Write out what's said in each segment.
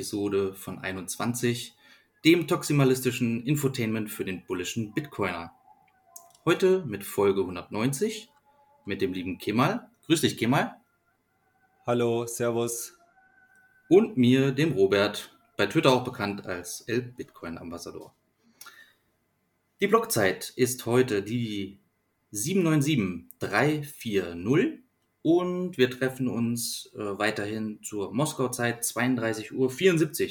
Episode von 21, dem toximalistischen Infotainment für den bullischen Bitcoiner. Heute mit Folge 190 mit dem lieben Kemal. Grüß dich, Kemal. Hallo, Servus. Und mir, dem Robert, bei Twitter auch bekannt als El Bitcoin Ambassador. Die Blockzeit ist heute die 797340 und wir treffen uns äh, weiterhin zur Moskau-Zeit 32.74 Uhr.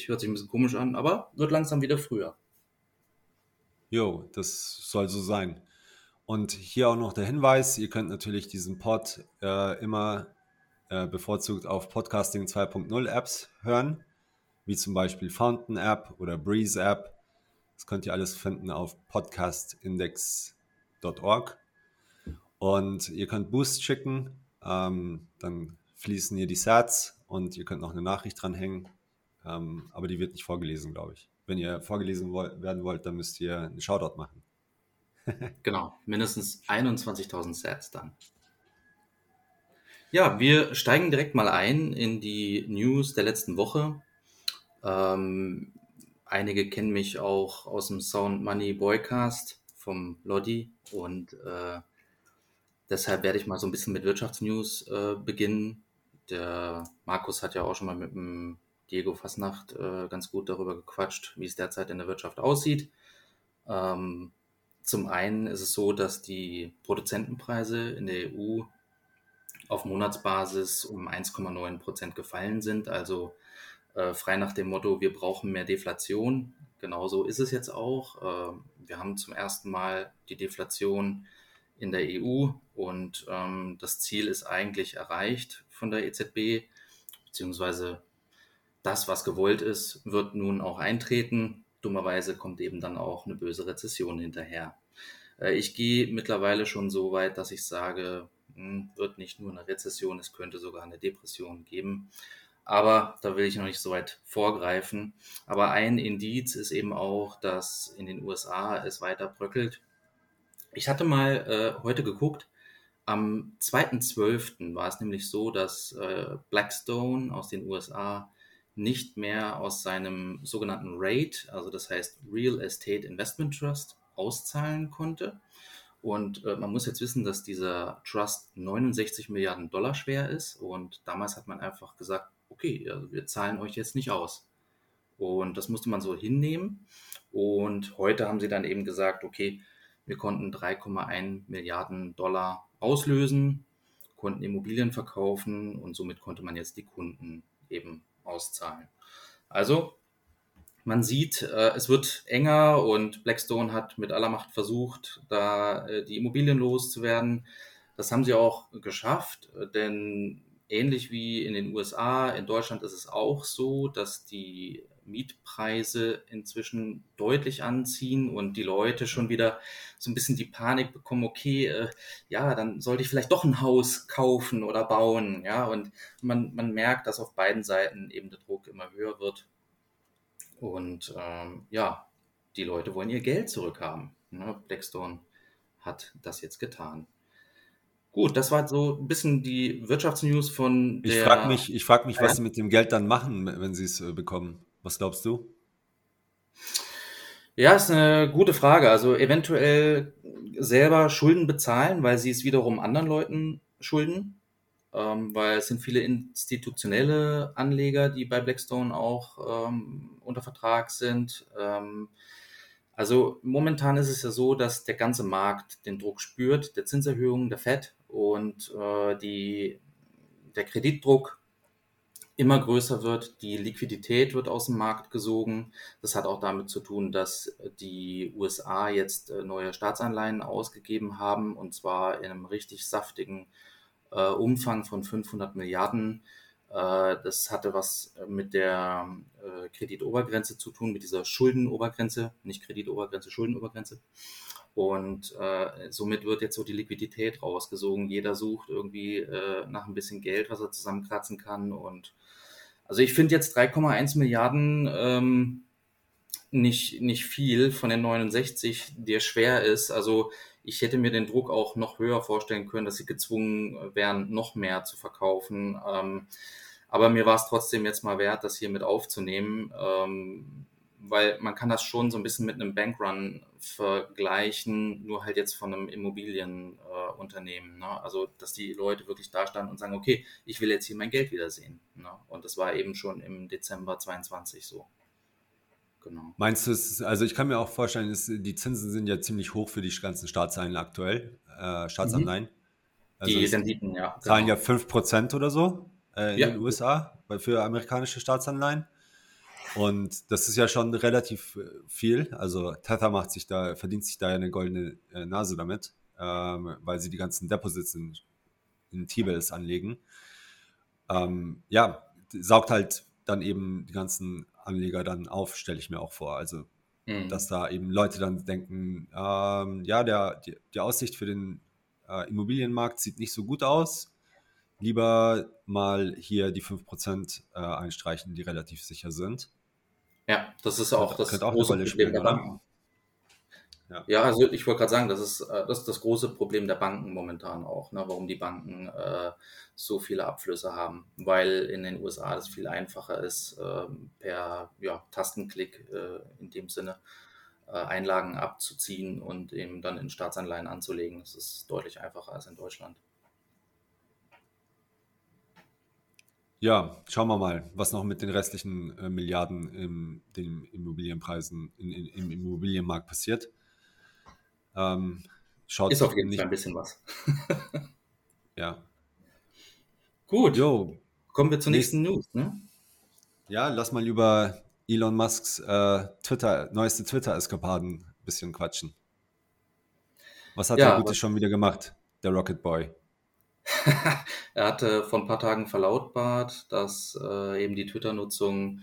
Hört sich ein bisschen komisch an, aber wird langsam wieder früher. Jo, das soll so sein. Und hier auch noch der Hinweis, ihr könnt natürlich diesen Pod äh, immer äh, bevorzugt auf Podcasting 2.0 Apps hören, wie zum Beispiel Fountain App oder Breeze App. Das könnt ihr alles finden auf podcastindex.org. Und ihr könnt Boost schicken ähm, dann fließen hier die Sats und ihr könnt noch eine Nachricht dranhängen. Ähm, aber die wird nicht vorgelesen, glaube ich. Wenn ihr vorgelesen wo werden wollt, dann müsst ihr einen Shoutout machen. genau, mindestens 21.000 Sats dann. Ja, wir steigen direkt mal ein in die News der letzten Woche. Ähm, einige kennen mich auch aus dem Sound Money Boycast vom Lodi und äh, Deshalb werde ich mal so ein bisschen mit Wirtschaftsnews äh, beginnen. Der Markus hat ja auch schon mal mit dem Diego Fasnacht äh, ganz gut darüber gequatscht, wie es derzeit in der Wirtschaft aussieht. Ähm, zum einen ist es so, dass die Produzentenpreise in der EU auf Monatsbasis um 1,9 Prozent gefallen sind. Also äh, frei nach dem Motto, wir brauchen mehr Deflation. Genauso ist es jetzt auch. Äh, wir haben zum ersten Mal die Deflation in der EU und ähm, das Ziel ist eigentlich erreicht von der EZB, beziehungsweise das, was gewollt ist, wird nun auch eintreten. Dummerweise kommt eben dann auch eine böse Rezession hinterher. Äh, ich gehe mittlerweile schon so weit, dass ich sage, mh, hm, wird nicht nur eine Rezession, es könnte sogar eine Depression geben. Aber da will ich noch nicht so weit vorgreifen. Aber ein Indiz ist eben auch, dass in den USA es weiter bröckelt. Ich hatte mal äh, heute geguckt, am 2.12. war es nämlich so, dass äh, Blackstone aus den USA nicht mehr aus seinem sogenannten RAID, also das heißt Real Estate Investment Trust, auszahlen konnte. Und äh, man muss jetzt wissen, dass dieser Trust 69 Milliarden Dollar schwer ist. Und damals hat man einfach gesagt, okay, also wir zahlen euch jetzt nicht aus. Und das musste man so hinnehmen. Und heute haben sie dann eben gesagt, okay, wir konnten 3,1 Milliarden Dollar auslösen, konnten Immobilien verkaufen und somit konnte man jetzt die Kunden eben auszahlen. Also man sieht, äh, es wird enger und Blackstone hat mit aller Macht versucht, da äh, die Immobilien loszuwerden. Das haben sie auch geschafft, denn ähnlich wie in den USA, in Deutschland ist es auch so, dass die Mietpreise inzwischen deutlich anziehen und die Leute schon wieder so ein bisschen die Panik bekommen, okay, äh, ja, dann sollte ich vielleicht doch ein Haus kaufen oder bauen, ja, und man, man merkt, dass auf beiden Seiten eben der Druck immer höher wird und ähm, ja, die Leute wollen ihr Geld zurückhaben. Ne? Blackstone hat das jetzt getan. Gut, das war so ein bisschen die Wirtschaftsnews von der. Ich frage mich, ich frag mich, was sie mit dem Geld dann machen, wenn sie es äh, bekommen. Was glaubst du? Ja, ist eine gute Frage. Also eventuell selber Schulden bezahlen, weil sie es wiederum anderen Leuten schulden. Ähm, weil es sind viele institutionelle Anleger, die bei Blackstone auch ähm, unter Vertrag sind. Ähm, also momentan ist es ja so, dass der ganze Markt den Druck spürt, der Zinserhöhung, der FED und äh, die, der Kreditdruck immer größer wird. Die Liquidität wird aus dem Markt gesogen. Das hat auch damit zu tun, dass die USA jetzt äh, neue Staatsanleihen ausgegeben haben und zwar in einem richtig saftigen äh, Umfang von 500 Milliarden. Äh, das hatte was mit der äh, Kreditobergrenze zu tun, mit dieser Schuldenobergrenze, nicht Kreditobergrenze, Schuldenobergrenze. Und äh, somit wird jetzt so die Liquidität rausgesogen. Jeder sucht irgendwie äh, nach ein bisschen Geld, was er zusammenkratzen kann. Und also ich finde jetzt 3,1 Milliarden ähm, nicht, nicht viel von den 69, der schwer ist. Also ich hätte mir den Druck auch noch höher vorstellen können, dass sie gezwungen wären, noch mehr zu verkaufen. Ähm, Aber mir war es trotzdem jetzt mal wert, das hier mit aufzunehmen, ähm, weil man kann das schon so ein bisschen mit einem Bankrun vergleichen, nur halt jetzt von einem Immobilienunternehmen. Äh, ne? Also, dass die Leute wirklich da standen und sagen, okay, ich will jetzt hier mein Geld wiedersehen. Ne? Und das war eben schon im Dezember 22 so. Genau. Meinst du es, also ich kann mir auch vorstellen, es, die Zinsen sind ja ziemlich hoch für die ganzen Staatsanleihen aktuell, äh, Staatsanleihen. Mhm. Also die Renditen, ja. Zahlen genau. ja 5% oder so äh, in ja. den USA für amerikanische Staatsanleihen. Und das ist ja schon relativ äh, viel. Also Tether macht sich da, verdient sich da ja eine goldene äh, Nase damit, ähm, weil sie die ganzen Deposits in, in T-Bills anlegen. Ähm, ja, saugt halt dann eben die ganzen Anleger dann auf, stelle ich mir auch vor. Also, mhm. dass da eben Leute dann denken, ähm, ja, der, die, die, Aussicht für den äh, Immobilienmarkt sieht nicht so gut aus. Lieber mal hier die 5% äh, einstreichen, die relativ sicher sind. Ja, das ist auch das, das große Problem der Banken. Ja. ja, also ich wollte gerade sagen, das ist, äh, das ist das große Problem der Banken momentan auch, ne, warum die Banken äh, so viele Abflüsse haben, weil in den USA das viel einfacher ist, äh, per ja, Tastenklick äh, in dem Sinne äh, Einlagen abzuziehen und eben dann in Staatsanleihen anzulegen. Das ist deutlich einfacher als in Deutschland. Ja, schauen wir mal, was noch mit den restlichen äh, Milliarden in den Immobilienpreisen in, in, im Immobilienmarkt passiert. Ähm, schaut Ist auf jeden Fall ein bisschen was. ja. Gut. Jo. Kommen wir zur nächsten News. Ne? Ja, lass mal über Elon Musks äh, Twitter, neueste Twitter-Eskapaden ein bisschen quatschen. Was hat ja, der Gute schon wieder gemacht, der Rocket Boy? er hatte vor ein paar Tagen verlautbart, dass äh, eben die Twitter-Nutzung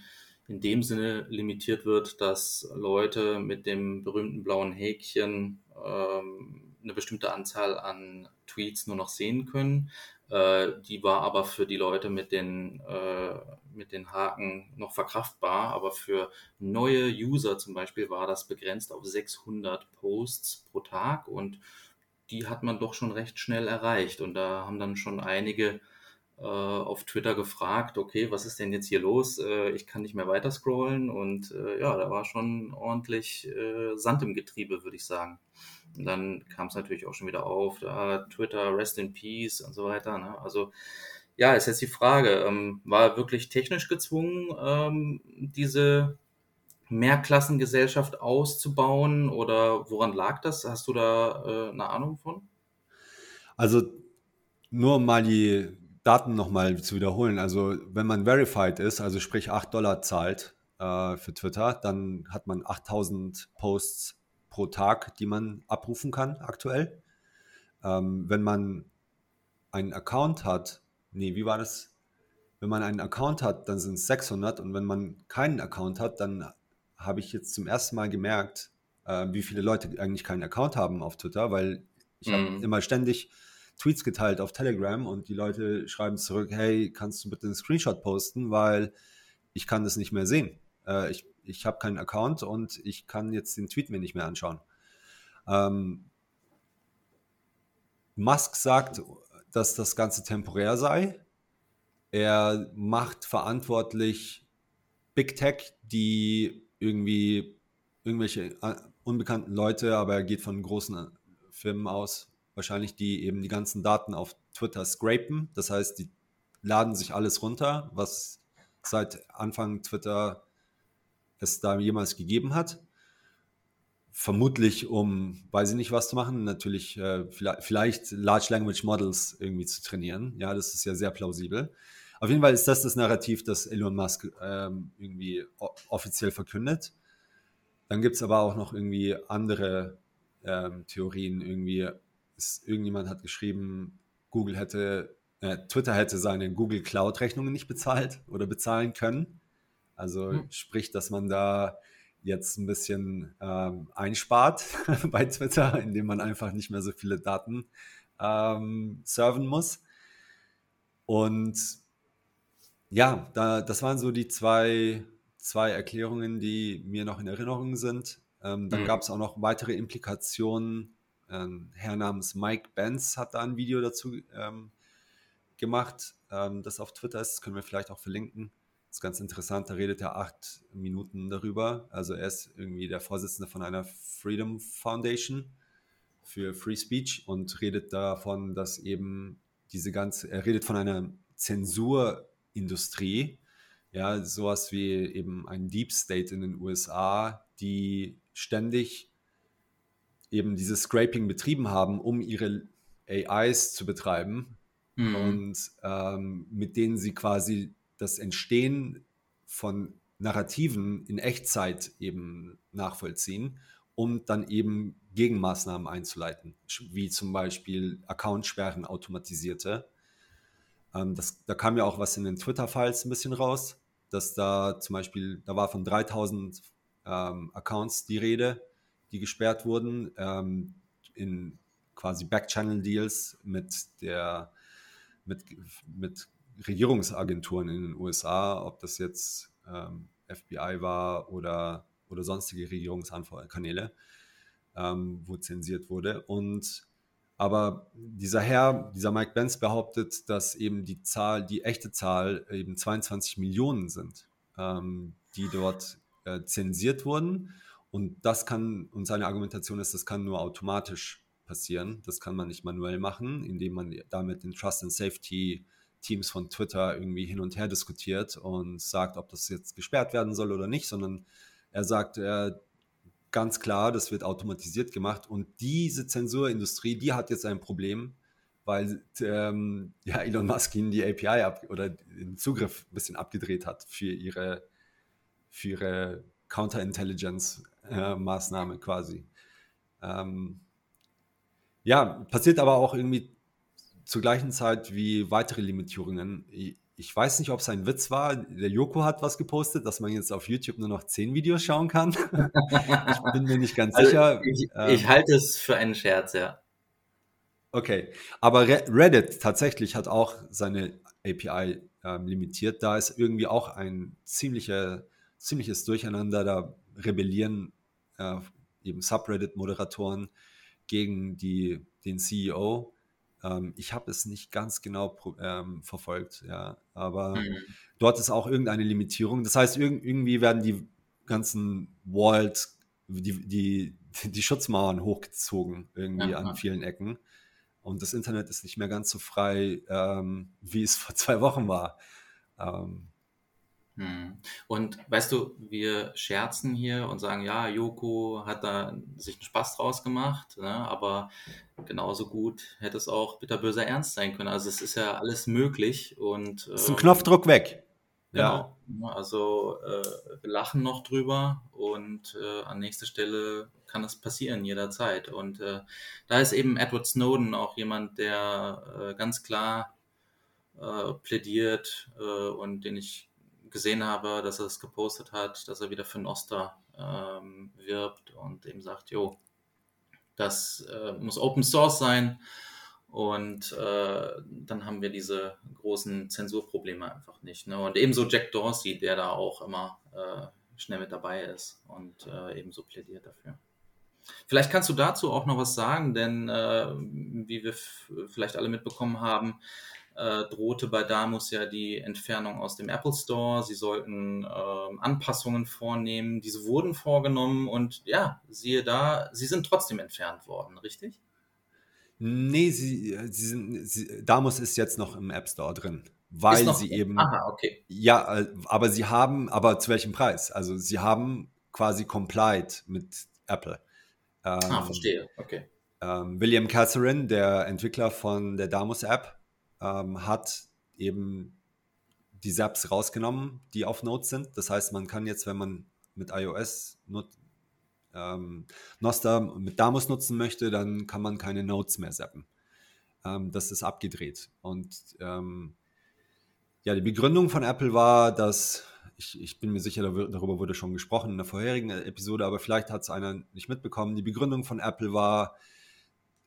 in dem Sinne limitiert wird, dass Leute mit dem berühmten blauen Häkchen ähm, eine bestimmte Anzahl an Tweets nur noch sehen können. Äh, die war aber für die Leute mit den, äh, mit den Haken noch verkraftbar, aber für neue User zum Beispiel war das begrenzt auf 600 Posts pro Tag und die hat man doch schon recht schnell erreicht. Und da haben dann schon einige äh, auf Twitter gefragt, okay, was ist denn jetzt hier los? Äh, ich kann nicht mehr weiter scrollen und äh, ja, da war schon ordentlich äh, Sand im Getriebe, würde ich sagen. Und dann kam es natürlich auch schon wieder auf, da Twitter, Rest in Peace und so weiter. Ne? Also ja, ist jetzt die Frage, ähm, war wirklich technisch gezwungen, ähm, diese Mehrklassengesellschaft auszubauen oder woran lag das? Hast du da äh, eine Ahnung von? Also nur mal die Daten nochmal zu wiederholen. Also wenn man verified ist, also sprich 8 Dollar zahlt äh, für Twitter, dann hat man 8000 Posts pro Tag, die man abrufen kann aktuell. Ähm, wenn man einen Account hat, nee, wie war das? Wenn man einen Account hat, dann sind es 600 und wenn man keinen Account hat, dann habe ich jetzt zum ersten Mal gemerkt, äh, wie viele Leute eigentlich keinen Account haben auf Twitter, weil ich mhm. habe immer ständig Tweets geteilt auf Telegram und die Leute schreiben zurück, hey, kannst du bitte einen Screenshot posten, weil ich kann das nicht mehr sehen. Äh, ich ich habe keinen Account und ich kann jetzt den Tweet mir nicht mehr anschauen. Ähm, Musk sagt, dass das Ganze temporär sei. Er macht verantwortlich Big Tech, die irgendwie irgendwelche äh, unbekannten Leute, aber er geht von großen Firmen aus, wahrscheinlich, die eben die ganzen Daten auf Twitter scrapen. Das heißt, die laden sich alles runter, was seit Anfang Twitter es da jemals gegeben hat. Vermutlich, um, weiß ich nicht, was zu machen, natürlich äh, vielleicht, vielleicht Large Language Models irgendwie zu trainieren. Ja, das ist ja sehr plausibel. Auf jeden Fall ist das das Narrativ, das Elon Musk ähm, irgendwie offiziell verkündet. Dann gibt es aber auch noch irgendwie andere ähm, Theorien. Irgendwie ist, irgendjemand hat geschrieben, Google hätte, äh, Twitter hätte seine Google Cloud-Rechnungen nicht bezahlt oder bezahlen können. Also hm. sprich, dass man da jetzt ein bisschen ähm, einspart bei Twitter, indem man einfach nicht mehr so viele Daten ähm, serven muss. Und ja, da, das waren so die zwei, zwei Erklärungen, die mir noch in Erinnerung sind. Ähm, dann mhm. gab es auch noch weitere Implikationen. Ein Herr namens Mike Benz hat da ein Video dazu ähm, gemacht, ähm, das auf Twitter ist. Das können wir vielleicht auch verlinken. Das ist ganz interessant. Da redet er acht Minuten darüber. Also er ist irgendwie der Vorsitzende von einer Freedom Foundation für Free Speech und redet davon, dass eben diese ganze, er redet von einer Zensurindustrie, ja, sowas wie eben ein Deep State in den USA, die ständig eben dieses Scraping betrieben haben, um ihre AIs zu betreiben mhm. und ähm, mit denen sie quasi das Entstehen von Narrativen in Echtzeit eben nachvollziehen, um dann eben Gegenmaßnahmen einzuleiten, wie zum Beispiel Accountsperren automatisierte. Ähm, das, da kam ja auch was in den Twitter-Files ein bisschen raus, dass da zum Beispiel, da war von 3000 ähm, Accounts die Rede, die gesperrt wurden, ähm, in quasi Backchannel-Deals mit der mit, mit Regierungsagenturen in den USA, ob das jetzt ähm, FBI war oder, oder sonstige Regierungskanäle, ähm, wo zensiert wurde. Und aber dieser Herr, dieser Mike Benz behauptet, dass eben die Zahl, die echte Zahl eben 22 Millionen sind, ähm, die dort äh, zensiert wurden. Und das kann, und seine Argumentation ist, das kann nur automatisch passieren. Das kann man nicht manuell machen, indem man damit den Trust and Safety Teams von Twitter irgendwie hin und her diskutiert und sagt, ob das jetzt gesperrt werden soll oder nicht, sondern er sagt äh, ganz klar, das wird automatisiert gemacht und diese Zensurindustrie, die hat jetzt ein Problem, weil ähm, ja, Elon Musk ihnen die API ab oder den Zugriff ein bisschen abgedreht hat für ihre, für ihre Counterintelligence-Maßnahme äh, quasi. Ähm, ja, passiert aber auch irgendwie zur gleichen Zeit wie weitere Limitierungen. Ich weiß nicht, ob es ein Witz war. Der Joko hat was gepostet, dass man jetzt auf YouTube nur noch zehn Videos schauen kann. ich bin mir nicht ganz also sicher. Ich, ähm, ich halte es für einen Scherz, ja. Okay, aber Reddit tatsächlich hat auch seine API ähm, limitiert. Da ist irgendwie auch ein ziemlicher, ziemliches Durcheinander. Da rebellieren äh, eben Subreddit-Moderatoren gegen die, den CEO. Ähm, ich habe es nicht ganz genau ähm, verfolgt, ja, aber mhm. dort ist auch irgendeine Limitierung. Das heißt, irg irgendwie werden die ganzen Walls, die, die, die Schutzmauern hochgezogen, irgendwie Aha. an vielen Ecken. Und das Internet ist nicht mehr ganz so frei, ähm, wie es vor zwei Wochen war. Ähm, hm. Und weißt du, wir scherzen hier und sagen, ja, Joko hat da sich einen Spaß draus gemacht, ne? aber genauso gut hätte es auch bitterböser Ernst sein können. Also es ist ja alles möglich und ist ein ähm, Knopfdruck weg. Genau. Ja. Also äh, wir lachen noch drüber und äh, an nächster Stelle kann das passieren jederzeit. Und äh, da ist eben Edward Snowden auch jemand, der äh, ganz klar äh, plädiert äh, und den ich gesehen habe, dass er es gepostet hat, dass er wieder für Noster ähm, wirbt und eben sagt, jo, das äh, muss Open Source sein. Und äh, dann haben wir diese großen Zensurprobleme einfach nicht. Ne? Und ebenso Jack Dorsey, der da auch immer äh, schnell mit dabei ist und äh, ebenso plädiert dafür. Vielleicht kannst du dazu auch noch was sagen, denn äh, wie wir vielleicht alle mitbekommen haben, äh, drohte bei Damus ja die Entfernung aus dem Apple Store. Sie sollten äh, Anpassungen vornehmen. Diese wurden vorgenommen und ja, siehe da, sie sind trotzdem entfernt worden, richtig? Nee, sie, sie sind, sie, Damus ist jetzt noch im App Store drin, weil noch, sie eben. Aha, okay. Ja, äh, aber sie haben, aber zu welchem Preis? Also sie haben quasi complied mit Apple. Ah, ähm, ah, verstehe, okay. Ähm, William Catherine, der Entwickler von der Damus App, ähm, hat eben die Zaps rausgenommen, die auf Notes sind. Das heißt, man kann jetzt, wenn man mit iOS nut, ähm, Nostr mit Damus nutzen möchte, dann kann man keine Notes mehr zappen. Ähm, das ist abgedreht. Und ähm, ja, die Begründung von Apple war, dass ich, ich, bin mir sicher, darüber wurde schon gesprochen in der vorherigen Episode, aber vielleicht hat es einer nicht mitbekommen. Die Begründung von Apple war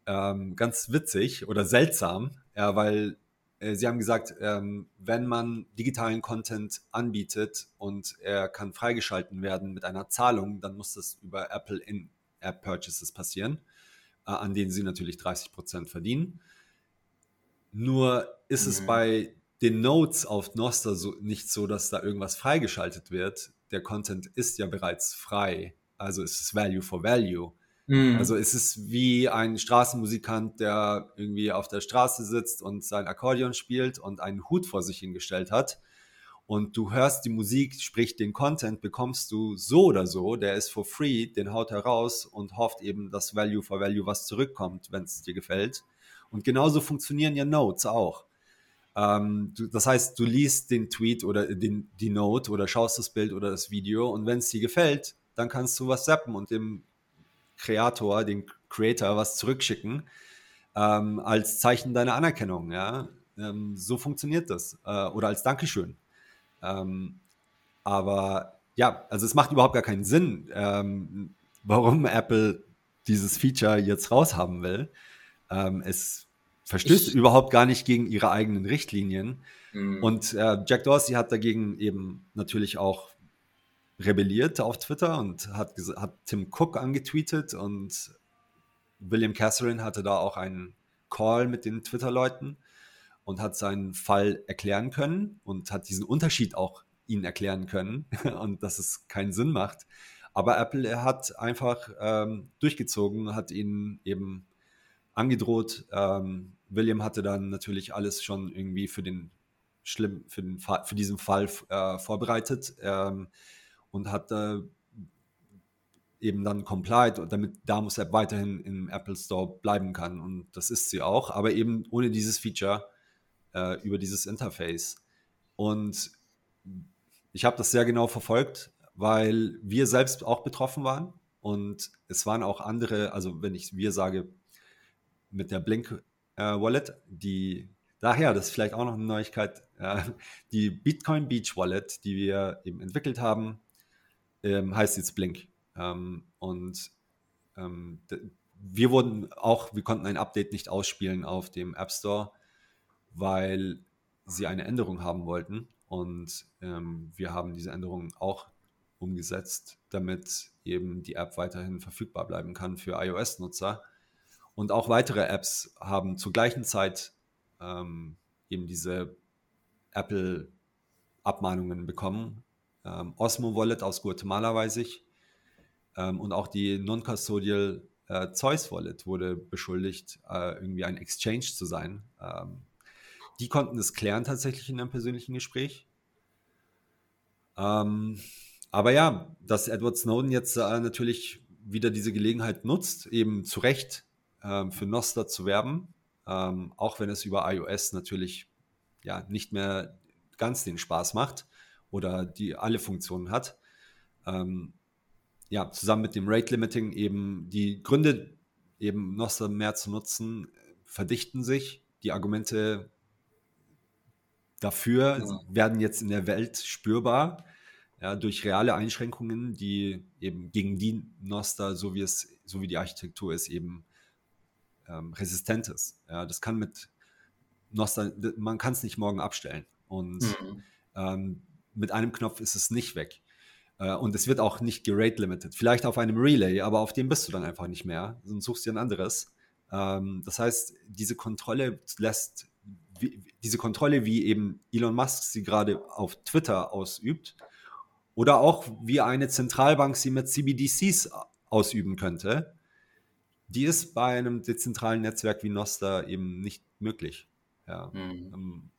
ähm, ganz witzig oder seltsam. Ja, weil äh, sie haben gesagt, ähm, wenn man digitalen Content anbietet und er kann freigeschalten werden mit einer Zahlung, dann muss das über Apple In-App Purchases passieren, äh, an denen sie natürlich 30 Prozent verdienen. Nur ist mhm. es bei den Notes auf Noster so, nicht so, dass da irgendwas freigeschaltet wird. Der Content ist ja bereits frei. Also ist es Value for Value. Mhm. Also es ist wie ein Straßenmusikant, der irgendwie auf der Straße sitzt und sein Akkordeon spielt und einen Hut vor sich hingestellt hat. Und du hörst die Musik, sprich den Content, bekommst du so oder so, der ist for free, den haut er raus und hofft eben, dass Value for Value was zurückkommt, wenn es dir gefällt. Und genauso funktionieren ja Notes auch. Ähm, du, das heißt, du liest den Tweet oder den, die Note oder schaust das Bild oder das Video und wenn es dir gefällt, dann kannst du was zappen und dem Kreator, dem Creator was zurückschicken ähm, als Zeichen deiner Anerkennung. Ja? Ähm, so funktioniert das. Äh, oder als Dankeschön. Ähm, aber ja, also es macht überhaupt gar keinen Sinn, ähm, warum Apple dieses Feature jetzt raushaben will. Ähm, es verstößt ich, überhaupt gar nicht gegen ihre eigenen Richtlinien. Mhm. Und äh, Jack Dorsey hat dagegen eben natürlich auch rebelliert auf Twitter und hat, hat Tim Cook angetweetet und William Catherine hatte da auch einen Call mit den Twitter-Leuten und hat seinen Fall erklären können und hat diesen Unterschied auch ihnen erklären können und dass es keinen Sinn macht. Aber Apple hat einfach ähm, durchgezogen, hat ihnen eben angedroht. Ähm, William hatte dann natürlich alles schon irgendwie für den schlimm für, den für diesen Fall äh, vorbereitet. Ähm, und hat äh, eben dann complied, damit Damus App weiterhin im Apple Store bleiben kann. Und das ist sie auch, aber eben ohne dieses Feature äh, über dieses Interface. Und ich habe das sehr genau verfolgt, weil wir selbst auch betroffen waren. Und es waren auch andere, also wenn ich wir sage, mit der Blink äh, Wallet, die daher, das ist vielleicht auch noch eine Neuigkeit, äh, die Bitcoin Beach Wallet, die wir eben entwickelt haben, ähm, heißt jetzt Blink. Ähm, und ähm, wir wurden auch, wir konnten ein Update nicht ausspielen auf dem App Store, weil sie eine Änderung haben wollten. Und ähm, wir haben diese Änderung auch umgesetzt, damit eben die App weiterhin verfügbar bleiben kann für iOS-Nutzer. Und auch weitere Apps haben zur gleichen Zeit ähm, eben diese Apple-Abmahnungen bekommen ähm, Osmo Wallet aus Guatemala, weiß ich. Ähm, und auch die Non-Custodial äh, Zeus Wallet wurde beschuldigt, äh, irgendwie ein Exchange zu sein. Ähm, die konnten es klären tatsächlich in einem persönlichen Gespräch. Ähm, aber ja, dass Edward Snowden jetzt äh, natürlich wieder diese Gelegenheit nutzt, eben zu Recht ähm, für Nostra zu werben, ähm, auch wenn es über iOS natürlich ja nicht mehr ganz den Spaß macht oder die alle Funktionen hat. Ähm, ja, zusammen mit dem Rate Limiting eben die Gründe, eben Nostra mehr zu nutzen, verdichten sich. Die Argumente dafür ja. werden jetzt in der Welt spürbar, ja, durch reale Einschränkungen, die eben gegen die Nostra, so wie es, so wie die Architektur ist, eben ähm, resistent ist. Ja, das kann mit Nostra, man kann es nicht morgen abstellen. Und mhm. ähm, mit einem Knopf ist es nicht weg. Äh, und es wird auch nicht gerate limited. Vielleicht auf einem Relay, aber auf dem bist du dann einfach nicht mehr. Sonst suchst du ein anderes. Ähm, das heißt, diese Kontrolle lässt, diese Kontrolle, wie eben Elon Musk sie gerade auf Twitter ausübt, oder auch wie eine Zentralbank sie mit CBDCs ausüben könnte, die ist bei einem dezentralen Netzwerk wie Nostra eben nicht möglich. Ja. Mhm.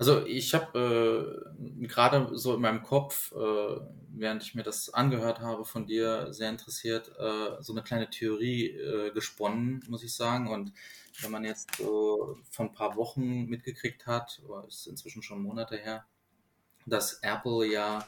Also ich habe äh, gerade so in meinem Kopf, äh, während ich mir das angehört habe von dir, sehr interessiert, äh, so eine kleine Theorie äh, gesponnen, muss ich sagen. Und wenn man jetzt so von ein paar Wochen mitgekriegt hat, ist inzwischen schon Monate her, dass Apple ja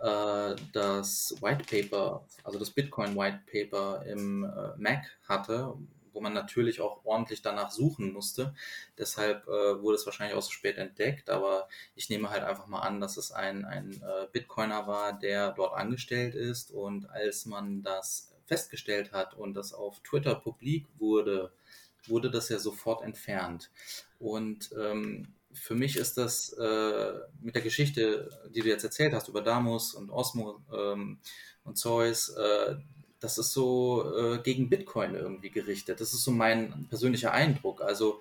äh, das White Paper, also das Bitcoin White Paper im äh, Mac hatte, wo man natürlich auch ordentlich danach suchen musste. Deshalb äh, wurde es wahrscheinlich auch so spät entdeckt, aber ich nehme halt einfach mal an, dass es ein, ein äh, Bitcoiner war, der dort angestellt ist und als man das festgestellt hat und das auf Twitter publik wurde, wurde das ja sofort entfernt. Und ähm, für mich ist das äh, mit der Geschichte, die du jetzt erzählt hast über Damus und Osmo ähm, und Zeus, äh, das ist so äh, gegen Bitcoin irgendwie gerichtet. Das ist so mein persönlicher Eindruck. Also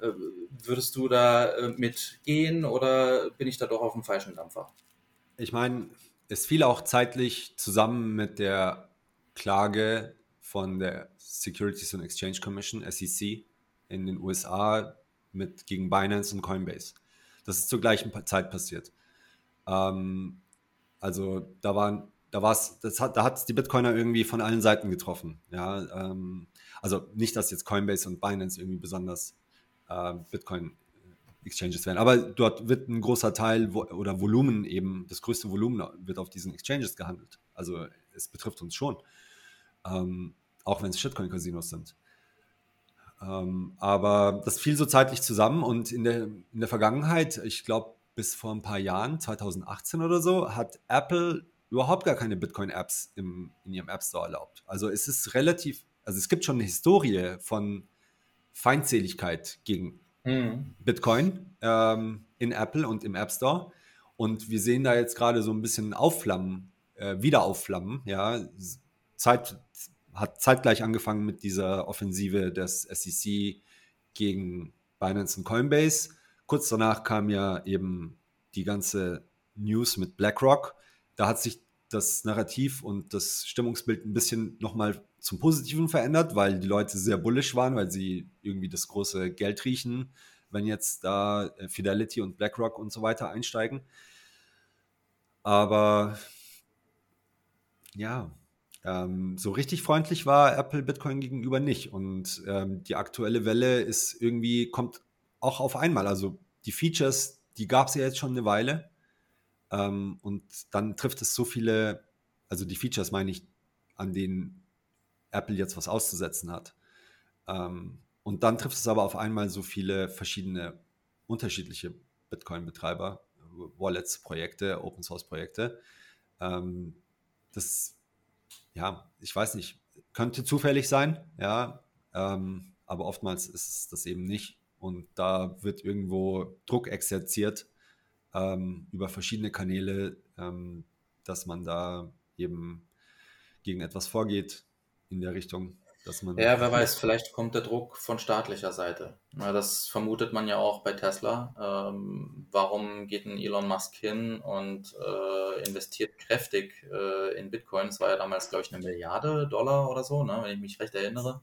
Äh, würdest du da äh, mitgehen oder bin ich da doch auf dem falschen Dampfer? Ich meine, es fiel auch zeitlich zusammen mit der Klage von der Securities and Exchange Commission, SEC, in den USA mit, gegen Binance und Coinbase. Das ist zur gleichen Zeit passiert. Ähm, also da waren, da war es, hat, da hat die Bitcoiner irgendwie von allen Seiten getroffen. Ja, ähm, also nicht, dass jetzt Coinbase und Binance irgendwie besonders äh, Bitcoin Exchanges werden. Aber dort wird ein großer Teil wo, oder Volumen eben, das größte Volumen wird auf diesen Exchanges gehandelt. Also es betrifft uns schon. Ähm, auch wenn es Shitcoin-Casinos sind. Ähm, aber das fiel so zeitlich zusammen und in der, in der Vergangenheit, ich glaube bis vor ein paar Jahren, 2018 oder so, hat Apple überhaupt gar keine Bitcoin-Apps in ihrem App Store erlaubt. Also es ist relativ, also es gibt schon eine Historie von Feindseligkeit gegen mhm. Bitcoin ähm, in Apple und im App Store. Und wir sehen da jetzt gerade so ein bisschen Aufflammen, äh, wieder aufflammen. Ja, Zeit, hat zeitgleich angefangen mit dieser Offensive des SEC gegen Binance und Coinbase. Kurz danach kam ja eben die ganze News mit BlackRock. Da hat sich das Narrativ und das Stimmungsbild ein bisschen nochmal zum Positiven verändert, weil die Leute sehr bullish waren, weil sie irgendwie das große Geld riechen, wenn jetzt da äh, Fidelity und BlackRock und so weiter einsteigen. Aber ja, ähm, so richtig freundlich war Apple Bitcoin gegenüber nicht. Und ähm, die aktuelle Welle ist irgendwie, kommt auch auf einmal. Also die Features, die gab es ja jetzt schon eine Weile. Ähm, und dann trifft es so viele, also die Features meine ich, an denen Apple jetzt was auszusetzen hat. Ähm, und dann trifft es aber auf einmal so viele verschiedene unterschiedliche Bitcoin-Betreiber, Wallets, Projekte, Open Source Projekte. Ähm, das, ja, ich weiß nicht, könnte zufällig sein, ja, ähm, aber oftmals ist es das eben nicht. Und da wird irgendwo Druck exerziert ähm, über verschiedene Kanäle, ähm, dass man da eben gegen etwas vorgeht, in der Richtung, dass man. Ja, wer weiß, vielleicht kommt der Druck von staatlicher Seite. Na, das vermutet man ja auch bei Tesla. Ähm, warum geht ein Elon Musk hin und äh, investiert kräftig äh, in Bitcoin? Das war ja damals, glaube ich, eine Milliarde Dollar oder so, ne, wenn ich mich recht erinnere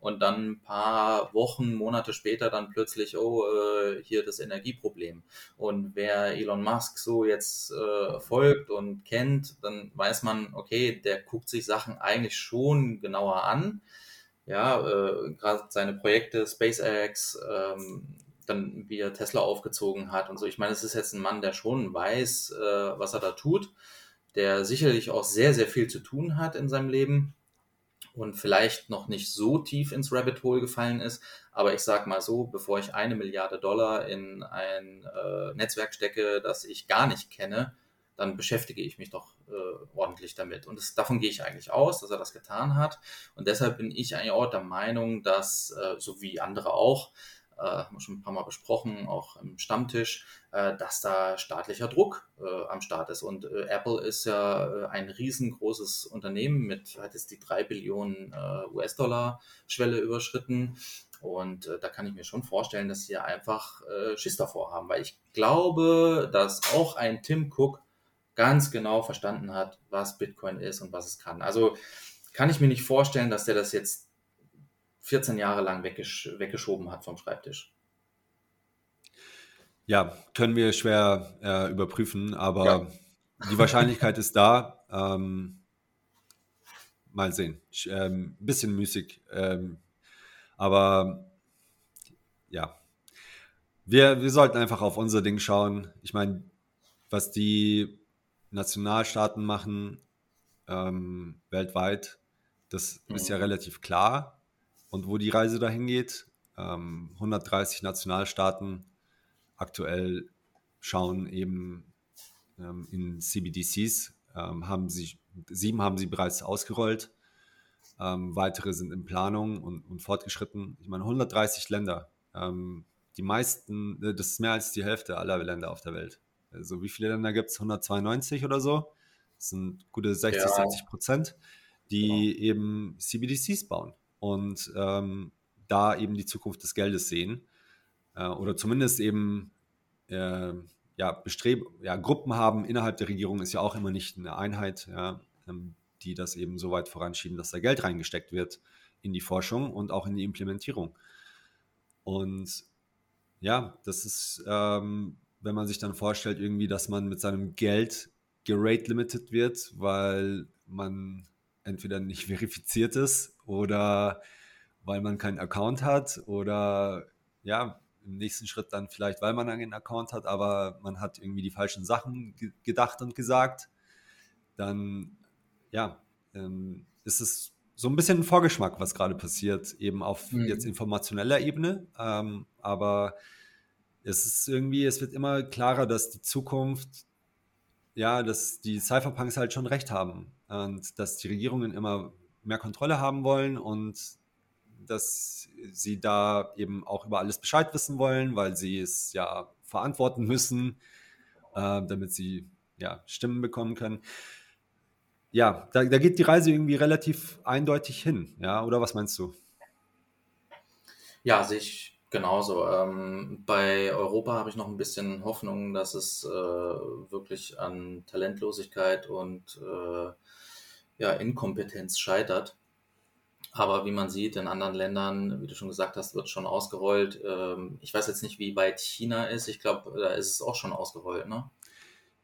und dann ein paar Wochen, Monate später dann plötzlich, oh, äh, hier das Energieproblem. Und wer Elon Musk so jetzt äh, folgt und kennt, dann weiß man, okay, der guckt sich Sachen eigentlich schon genauer an. Ja, äh, gerade seine Projekte, SpaceX, ähm, dann wie er Tesla aufgezogen hat und so. Ich meine, es ist jetzt ein Mann, der schon weiß, äh, was er da tut, der sicherlich auch sehr, sehr viel zu tun hat in seinem Leben und vielleicht noch nicht so tief ins Rabbit Hole gefallen ist. Aber ich sage mal so, bevor ich eine Milliarde Dollar in ein äh, Netzwerk stecke, das ich gar nicht kenne, dann beschäftige ich mich doch äh, ordentlich damit. Und das, davon gehe ich eigentlich aus, dass er das getan hat. Und deshalb bin ich eigentlich auch der Meinung, dass, äh, so wie andere auch, äh, haben wir schon ein paar Mal besprochen, auch im Stammtisch, äh, dass da staatlicher Druck äh, am Start ist. Und äh, Apple ist ja äh, ein riesengroßes Unternehmen mit, hat jetzt die drei Billionen US-Dollar-Schwelle überschritten. Und äh, da kann ich mir schon vorstellen, dass sie einfach äh, Schiss davor haben, weil ich glaube, dass auch ein Tim Cook ganz genau verstanden hat, was Bitcoin ist und was es kann. Also kann ich mir nicht vorstellen, dass der das jetzt 14 Jahre lang weggesch weggeschoben hat vom Schreibtisch. Ja, können wir schwer äh, überprüfen, aber ja. die Wahrscheinlichkeit ist da. Ähm, mal sehen. Ein ähm, bisschen müßig. Ähm, aber ja, wir, wir sollten einfach auf unser Ding schauen. Ich meine, was die Nationalstaaten machen ähm, weltweit, das mhm. ist ja mhm. relativ klar und wo die Reise dahin geht. Ähm, 130 Nationalstaaten aktuell schauen eben ähm, in CBDCs, ähm, haben sie, sieben haben sie bereits ausgerollt, ähm, weitere sind in Planung und, und, fortgeschritten. Ich meine, 130 Länder, ähm, die meisten, äh, das ist mehr als die Hälfte aller Länder auf der Welt. Also wie viele Länder gibt es? 192 oder so? Das sind gute 60, ja. 70 Prozent, die genau. eben CBDCs bauen und ähm, da eben die Zukunft des Geldes sehen. äh, oder zumindest eben äh, ja, Bestreb ja, Gruppen haben innerhalb der Regierung, ist ja auch immer nicht eine Einheit, ja, ähm, die das eben so weit voranschieben, dass da Geld reingesteckt wird in die Forschung und auch in die Implementierung. Und ja, das ist, ähm, wenn man sich dann vorstellt, irgendwie, dass man mit seinem Geld gerate limited wird, weil man entweder nicht verifiziert ist oder weil man keinen Account hat oder ja, im nächsten Schritt dann vielleicht, weil man einen Account hat, aber man hat irgendwie die falschen Sachen gedacht und gesagt, dann ja, ähm, ist es so ein bisschen ein Vorgeschmack, was gerade passiert, eben auf mhm. jetzt informationeller Ebene. Ähm, aber es ist irgendwie, es wird immer klarer, dass die Zukunft, ja, dass die Cypherpunks halt schon recht haben und dass die Regierungen immer mehr Kontrolle haben wollen und dass sie da eben auch über alles Bescheid wissen wollen, weil sie es ja verantworten müssen, äh, damit sie ja Stimmen bekommen können. Ja, da, da geht die Reise irgendwie relativ eindeutig hin, ja, oder was meinst du? Ja, sehe ich genauso. Ähm, bei Europa habe ich noch ein bisschen Hoffnung, dass es äh, wirklich an Talentlosigkeit und äh, ja, Inkompetenz scheitert. Aber wie man sieht, in anderen Ländern, wie du schon gesagt hast, wird schon ausgerollt. Ähm, ich weiß jetzt nicht, wie weit China ist. Ich glaube, da ist es auch schon ausgerollt, ne?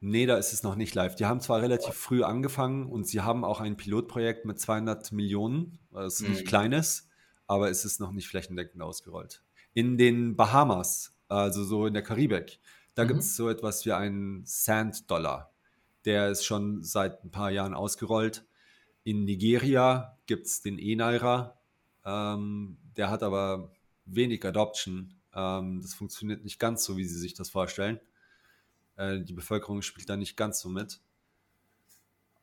Nee, da ist es noch nicht live. Die haben zwar relativ früh angefangen und sie haben auch ein Pilotprojekt mit 200 Millionen, was mhm. nicht kleines, aber es ist noch nicht flächendeckend ausgerollt. In den Bahamas, also so in der Karibik, da mhm. gibt es so etwas wie einen Sand-Dollar. Der ist schon seit ein paar Jahren ausgerollt. In Nigeria gibt es den E-Naira. Ähm, der hat aber wenig Adoption. Ähm, das funktioniert nicht ganz so, wie sie sich das vorstellen. Äh, die Bevölkerung spielt da nicht ganz so mit.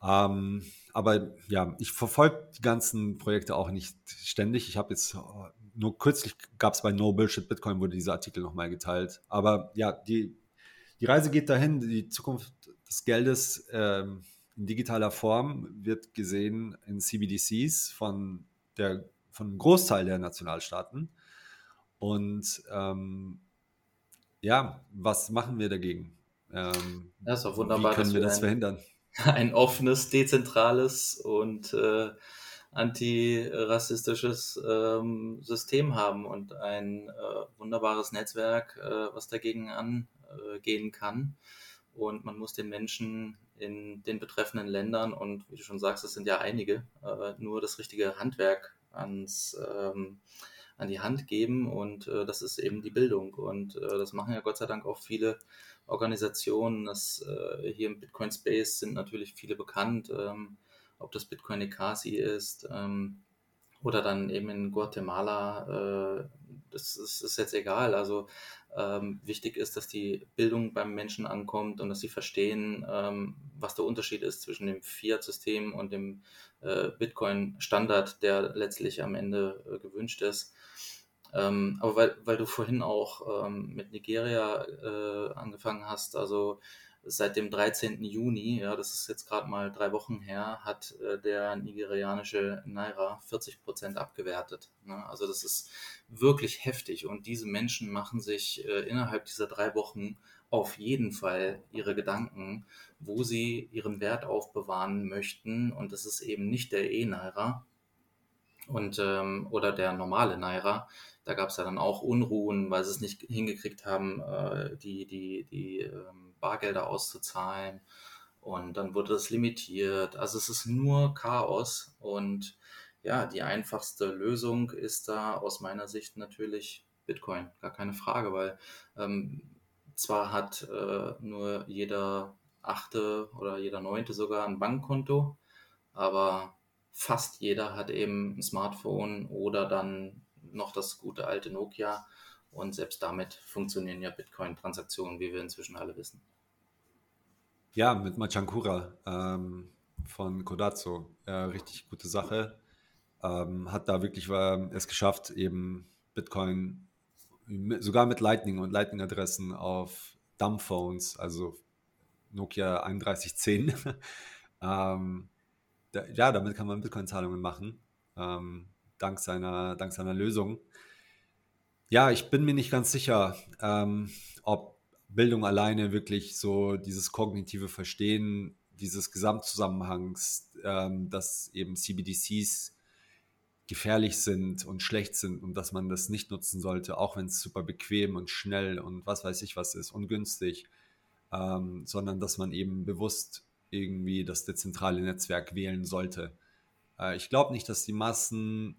Ähm, aber ja, ich verfolge die ganzen Projekte auch nicht ständig. Ich habe jetzt nur kürzlich gab es bei No Bullshit Bitcoin wurde dieser Artikel nochmal geteilt. Aber ja, die, die Reise geht dahin. Die Zukunft des Geldes ähm, in digitaler Form wird gesehen in CBDCs von der von einem Großteil der Nationalstaaten. Und ähm, ja, was machen wir dagegen? Ähm, das ist auch wunderbar. Wie können wir das ein, verhindern? Ein offenes, dezentrales und äh, antirassistisches ähm, System haben und ein äh, wunderbares Netzwerk, äh, was dagegen angehen kann. Und man muss den Menschen in den betreffenden Ländern und wie du schon sagst, es sind ja einige, äh, nur das richtige Handwerk ans, ähm, an die Hand geben und äh, das ist eben die Bildung und äh, das machen ja Gott sei Dank auch viele Organisationen. Das, äh, hier im Bitcoin Space sind natürlich viele bekannt, ähm, ob das Bitcoin Ekasi ist ähm, oder dann eben in Guatemala, äh, das ist, ist jetzt egal. Also ähm, wichtig ist, dass die Bildung beim Menschen ankommt und dass sie verstehen, ähm, was der Unterschied ist zwischen dem Fiat-System und dem äh, Bitcoin-Standard, der letztlich am Ende äh, gewünscht ist. Ähm, aber weil, weil du vorhin auch ähm, mit Nigeria äh, angefangen hast, also seit dem 13. Juni, ja, das ist jetzt gerade mal drei Wochen her, hat äh, der nigerianische Naira 40 Prozent abgewertet. Ne? Also das ist wirklich heftig und diese Menschen machen sich äh, innerhalb dieser drei Wochen auf jeden Fall ihre Gedanken, wo sie ihren Wert aufbewahren möchten und das ist eben nicht der E-Naira und ähm, oder der normale Naira. Da gab es ja dann auch Unruhen, weil sie es nicht hingekriegt haben, äh, die die die ähm, Bargelder auszuzahlen. Und dann wurde das limitiert. Also es ist nur Chaos. Und ja, die einfachste Lösung ist da aus meiner Sicht natürlich Bitcoin. Gar keine Frage, weil ähm, zwar hat äh, nur jeder achte oder jeder neunte sogar ein Bankkonto, aber fast jeder hat eben ein Smartphone oder dann noch das gute alte Nokia. Und selbst damit funktionieren ja Bitcoin-Transaktionen, wie wir inzwischen alle wissen. Ja, mit Machankura ähm, von Kodatsu. Ja, richtig gute Sache. Ähm, hat da wirklich äh, es geschafft, eben Bitcoin sogar mit Lightning und Lightning-Adressen auf Dumbphones, also Nokia 3110. ähm, da, ja, damit kann man Bitcoin-Zahlungen machen, ähm, dank, seiner, dank seiner Lösung. Ja, ich bin mir nicht ganz sicher, ähm, ob Bildung alleine wirklich so dieses kognitive Verstehen dieses Gesamtzusammenhangs, ähm, dass eben CBDCs gefährlich sind und schlecht sind und dass man das nicht nutzen sollte, auch wenn es super bequem und schnell und was weiß ich was ist, ungünstig, ähm, sondern dass man eben bewusst irgendwie das dezentrale Netzwerk wählen sollte. Äh, ich glaube nicht, dass die Massen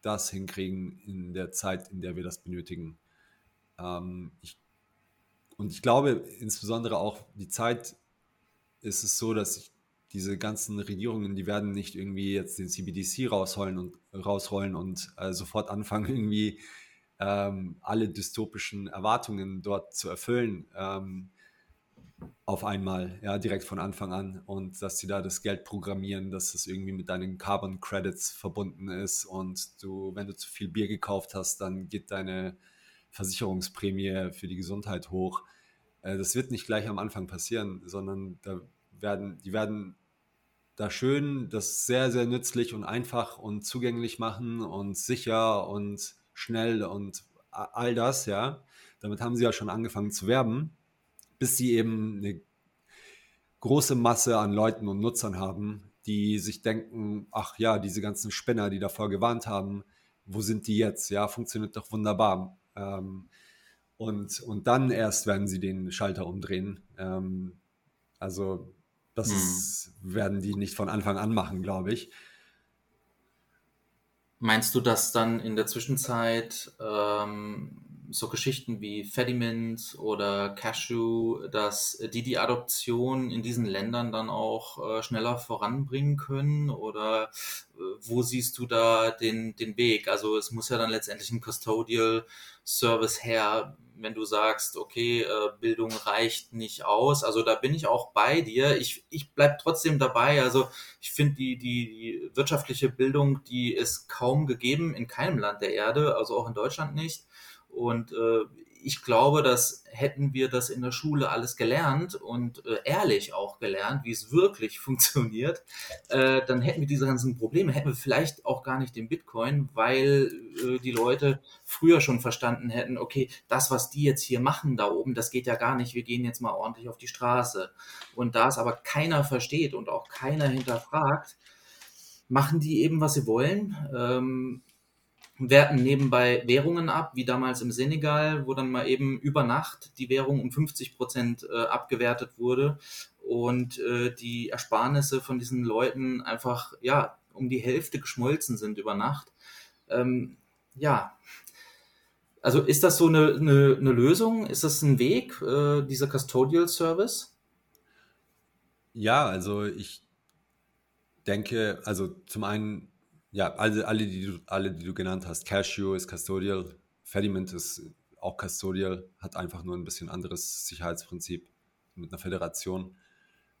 das hinkriegen in der Zeit, in der wir das benötigen. Ähm, ich, und ich glaube insbesondere auch die Zeit ist es so, dass ich diese ganzen Regierungen, die werden nicht irgendwie jetzt den CBDC rausholen und rausrollen und äh, sofort anfangen, irgendwie ähm, alle dystopischen Erwartungen dort zu erfüllen. Ähm, auf einmal, ja, direkt von Anfang an und dass sie da das Geld programmieren, dass es irgendwie mit deinen Carbon Credits verbunden ist und du, wenn du zu viel Bier gekauft hast, dann geht deine Versicherungsprämie für die Gesundheit hoch. Äh, das wird nicht gleich am Anfang passieren, sondern da werden, die werden da schön das sehr, sehr nützlich und einfach und zugänglich machen und sicher und schnell und all das, ja. Damit haben sie ja schon angefangen zu werben bis sie eben eine große Masse an Leuten und Nutzern haben, die sich denken, ach ja, diese ganzen Spinner, die davor gewarnt haben, wo sind die jetzt? Ja, funktioniert doch wunderbar. Ähm, und, und dann erst werden sie den Schalter umdrehen. Ähm, also das hm. werden die nicht von Anfang an machen, glaube ich. Meinst du, dass dann in der Zwischenzeit ähm, so Geschichten wie Fedimint oder Cashew, dass die die Adoption in diesen Ländern dann auch äh, schneller voranbringen können? Oder äh, wo siehst du da den, den Weg? Also es muss ja dann letztendlich ein Custodial Service her, wenn du sagst, okay, äh, Bildung reicht nicht aus. Also da bin ich auch bei dir. Ich, ich bleib trotzdem dabei. Also ich finde die, die, die wirtschaftliche Bildung, die ist kaum gegeben in keinem Land der Erde, also auch in Deutschland nicht. Und äh, ich glaube, dass hätten wir das in der Schule alles gelernt und äh, ehrlich auch gelernt, wie es wirklich funktioniert, äh, dann hätten wir diese ganzen Probleme, hätten wir vielleicht auch gar nicht den Bitcoin, weil äh, die Leute früher schon verstanden hätten, okay, das, was die jetzt hier machen da oben, das geht ja gar nicht, wir gehen jetzt mal ordentlich auf die Straße. Und da es aber keiner versteht und auch keiner hinterfragt, machen die eben, was sie wollen. Ähm, werten nebenbei Währungen ab, wie damals im Senegal, wo dann mal eben über Nacht die Währung um 50 Prozent äh, abgewertet wurde und äh, die Ersparnisse von diesen Leuten einfach ja um die Hälfte geschmolzen sind über Nacht. Ähm, ja, also ist das so eine, eine, eine Lösung? Ist das ein Weg, äh, dieser Custodial Service? Ja, also ich denke, also zum einen ja, alle, alle, die du, alle, die du genannt hast. Cashew ist Custodial, Fediment ist auch Custodial, hat einfach nur ein bisschen anderes Sicherheitsprinzip mit einer Föderation.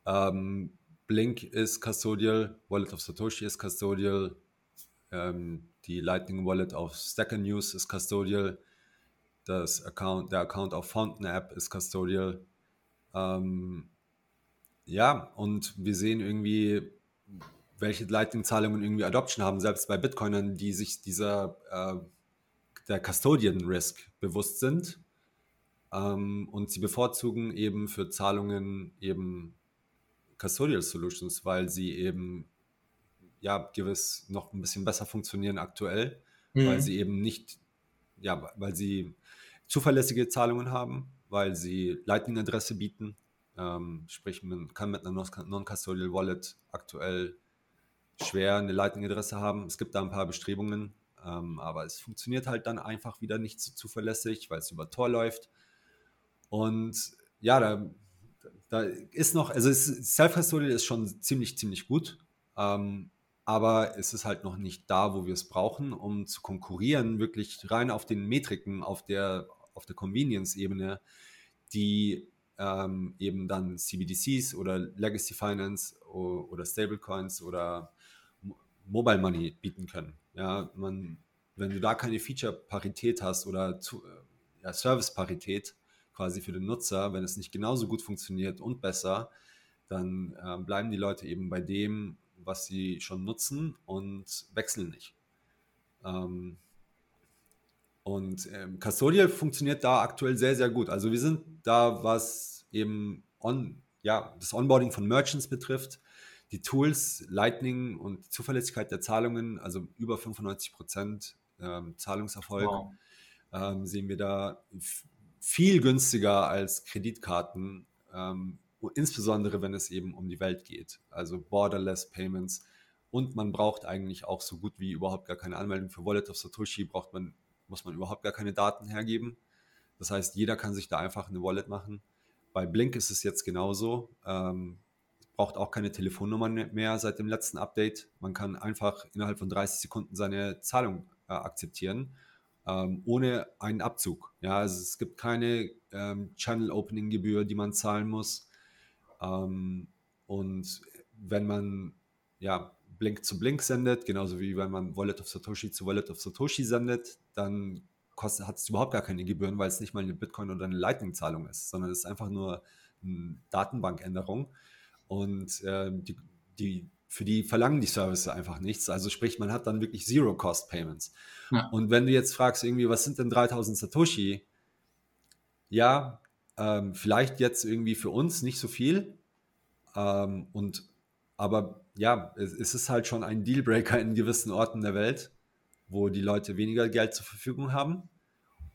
Ähm, Blink ist Custodial, Wallet of Satoshi ist Custodial, ähm, die Lightning Wallet auf Stacker News ist Custodial, das Account, der Account auf Fountain App ist Custodial. Ähm, ja, und wir sehen irgendwie welche Lightning-Zahlungen irgendwie Adoption haben, selbst bei Bitcoinern, die sich dieser äh, der Custodian Risk bewusst sind. Ähm, und sie bevorzugen eben für Zahlungen eben Custodial Solutions, weil sie eben ja gewiss noch ein bisschen besser funktionieren aktuell, mhm. weil sie eben nicht, ja, weil sie zuverlässige Zahlungen haben, weil sie Lightning-Adresse bieten. Ähm, sprich, man kann mit einer Non-Custodial Wallet aktuell schwer eine Lightning-Adresse haben. Es gibt da ein paar Bestrebungen, ähm, aber es funktioniert halt dann einfach wieder nicht so zuverlässig, weil es über Tor läuft. Und ja, da, da ist noch, also Self-Custodial ist schon ziemlich, ziemlich gut, ähm, aber es ist halt noch nicht da, wo wir es brauchen, um zu konkurrieren, wirklich rein auf den Metriken, auf der, auf der Convenience-Ebene, die ähm, eben dann CBDCs oder Legacy Finance oder Stablecoins oder Mobile Money bieten können. Ja, man, wenn du da keine Feature-Parität hast oder äh, ja, Service-Parität quasi für den Nutzer, wenn es nicht genauso gut funktioniert und besser, dann äh, bleiben die Leute eben bei dem, was sie schon nutzen und wechseln nicht. Ähm, Und ähm, Custodial funktioniert da aktuell sehr, sehr gut. Also wir sind da, was eben on, ja, das Onboarding von Merchants betrifft, die Tools, Lightning und die Zuverlässigkeit der Zahlungen, also über 95 Prozent ähm, Zahlungserfolg, wow. ähm, sehen wir da viel günstiger als Kreditkarten, ähm, insbesondere wenn es eben um die Welt geht. Also Borderless Payments. Und man braucht eigentlich auch so gut wie überhaupt gar keine Anmeldung für Wallet of Satoshi, braucht man, muss man überhaupt gar keine Daten hergeben. Das heißt, jeder kann sich da einfach eine Wallet machen. Bei Blink ist es jetzt genauso. Ähm, braucht auch keine Telefonnummer mehr seit dem letzten Update. Man kann einfach innerhalb von 30 Sekunden seine Zahlung äh, akzeptieren, ähm, ohne einen Abzug. Ja, also es gibt keine ähm, Channel-Opening-Gebühr, die man zahlen muss. Ähm, und wenn man ja, Blink zu Blink sendet, genauso wie wenn man Wallet of Satoshi zu Wallet of Satoshi sendet, dann hat es überhaupt gar keine Gebühren, weil es nicht mal eine Bitcoin oder eine Lightning-Zahlung ist, sondern es ist einfach nur eine Datenbankänderung. Und äh, die, die, für die verlangen die Services einfach nichts. Also sprich, man hat dann wirklich Zero-Cost-Payments. Ja. Und wenn du jetzt fragst, irgendwie, was sind denn 3000 Satoshi? Ja, ähm, vielleicht jetzt irgendwie für uns nicht so viel. Ähm, und aber ja, es, es, ist halt schon ein Dealbreaker in gewissen Orten der Welt, wo die Leute weniger Geld zur Verfügung haben.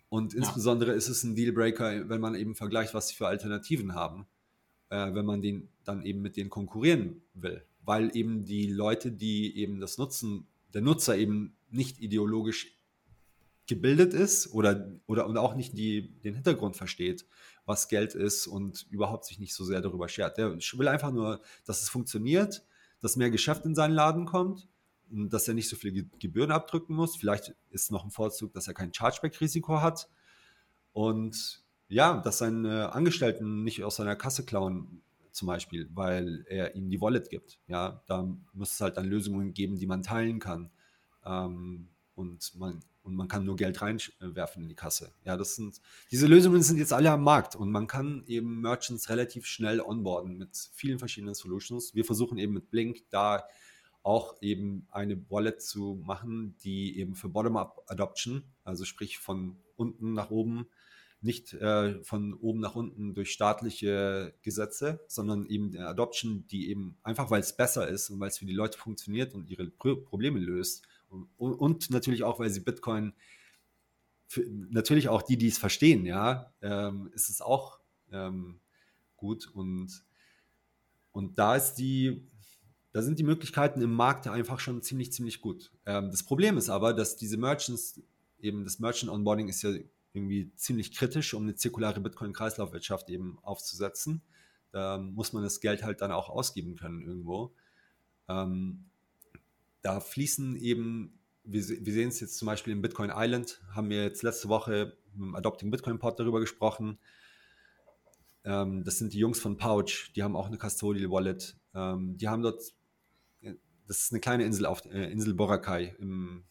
Und insbesondere ja. ist es ein Dealbreaker, wenn man eben vergleicht, was sie für Alternativen haben äh, wenn man den dann eben mit denen konkurrieren will. Weil eben die Leute, die eben das nutzen, der Nutzer eben nicht ideologisch gebildet ist oder, oder und auch nicht die, den Hintergrund versteht, was Geld ist und überhaupt sich nicht so sehr darüber schert. Der will einfach nur, dass es funktioniert, dass mehr Geschäft in seinen Laden kommt, dass er nicht so viel Gebühren abdrücken muss. Vielleicht ist noch ein Vorzug, dass er kein Chargeback-Risiko hat. Und ja, dass seine Angestellten nicht aus seiner Kasse klauen, zum Beispiel, weil er ihnen die Wallet gibt. Ja, da muss es halt dann Lösungen geben, die man teilen kann. Ähm, und man, und man kann nur Geld reinwerfen in die Kasse. Ja, das sind, diese Lösungen sind jetzt alle am Markt und man kann eben Merchants relativ schnell onboarden mit vielen verschiedenen Solutions. Wir versuchen eben mit Blink da auch eben eine Wallet zu machen, die eben für Bottom-up Adoption, also sprich von unten nach oben, nicht äh, von oben nach unten durch staatliche Gesetze, sondern eben der Adoption, die eben einfach, weil es besser ist und weil es für die Leute funktioniert und ihre Probleme löst und, und natürlich auch, weil sie Bitcoin, für, natürlich auch die, die es verstehen, ja, ähm, ist es auch ähm, gut und, und da ist die, da sind die Möglichkeiten im Markt einfach schon ziemlich, ziemlich gut. Ähm, das Problem ist aber, dass diese Merchants, eben das Merchant Onboarding ist ja irgendwie ziemlich kritisch, um eine zirkulare Bitcoin-Kreislaufwirtschaft eben aufzusetzen. Da muss man das Geld halt dann auch ausgeben können irgendwo. Ähm, da fließen eben, wir, wir sehen es jetzt zum Beispiel im Bitcoin Island, haben wir jetzt letzte Woche im Adopting Bitcoin Pod darüber gesprochen. Ähm, das sind die Jungs von Pouch, die haben auch eine Custodial Wallet. Ähm, die haben dort, äh, das ist eine kleine Insel auf äh, Insel Boracay im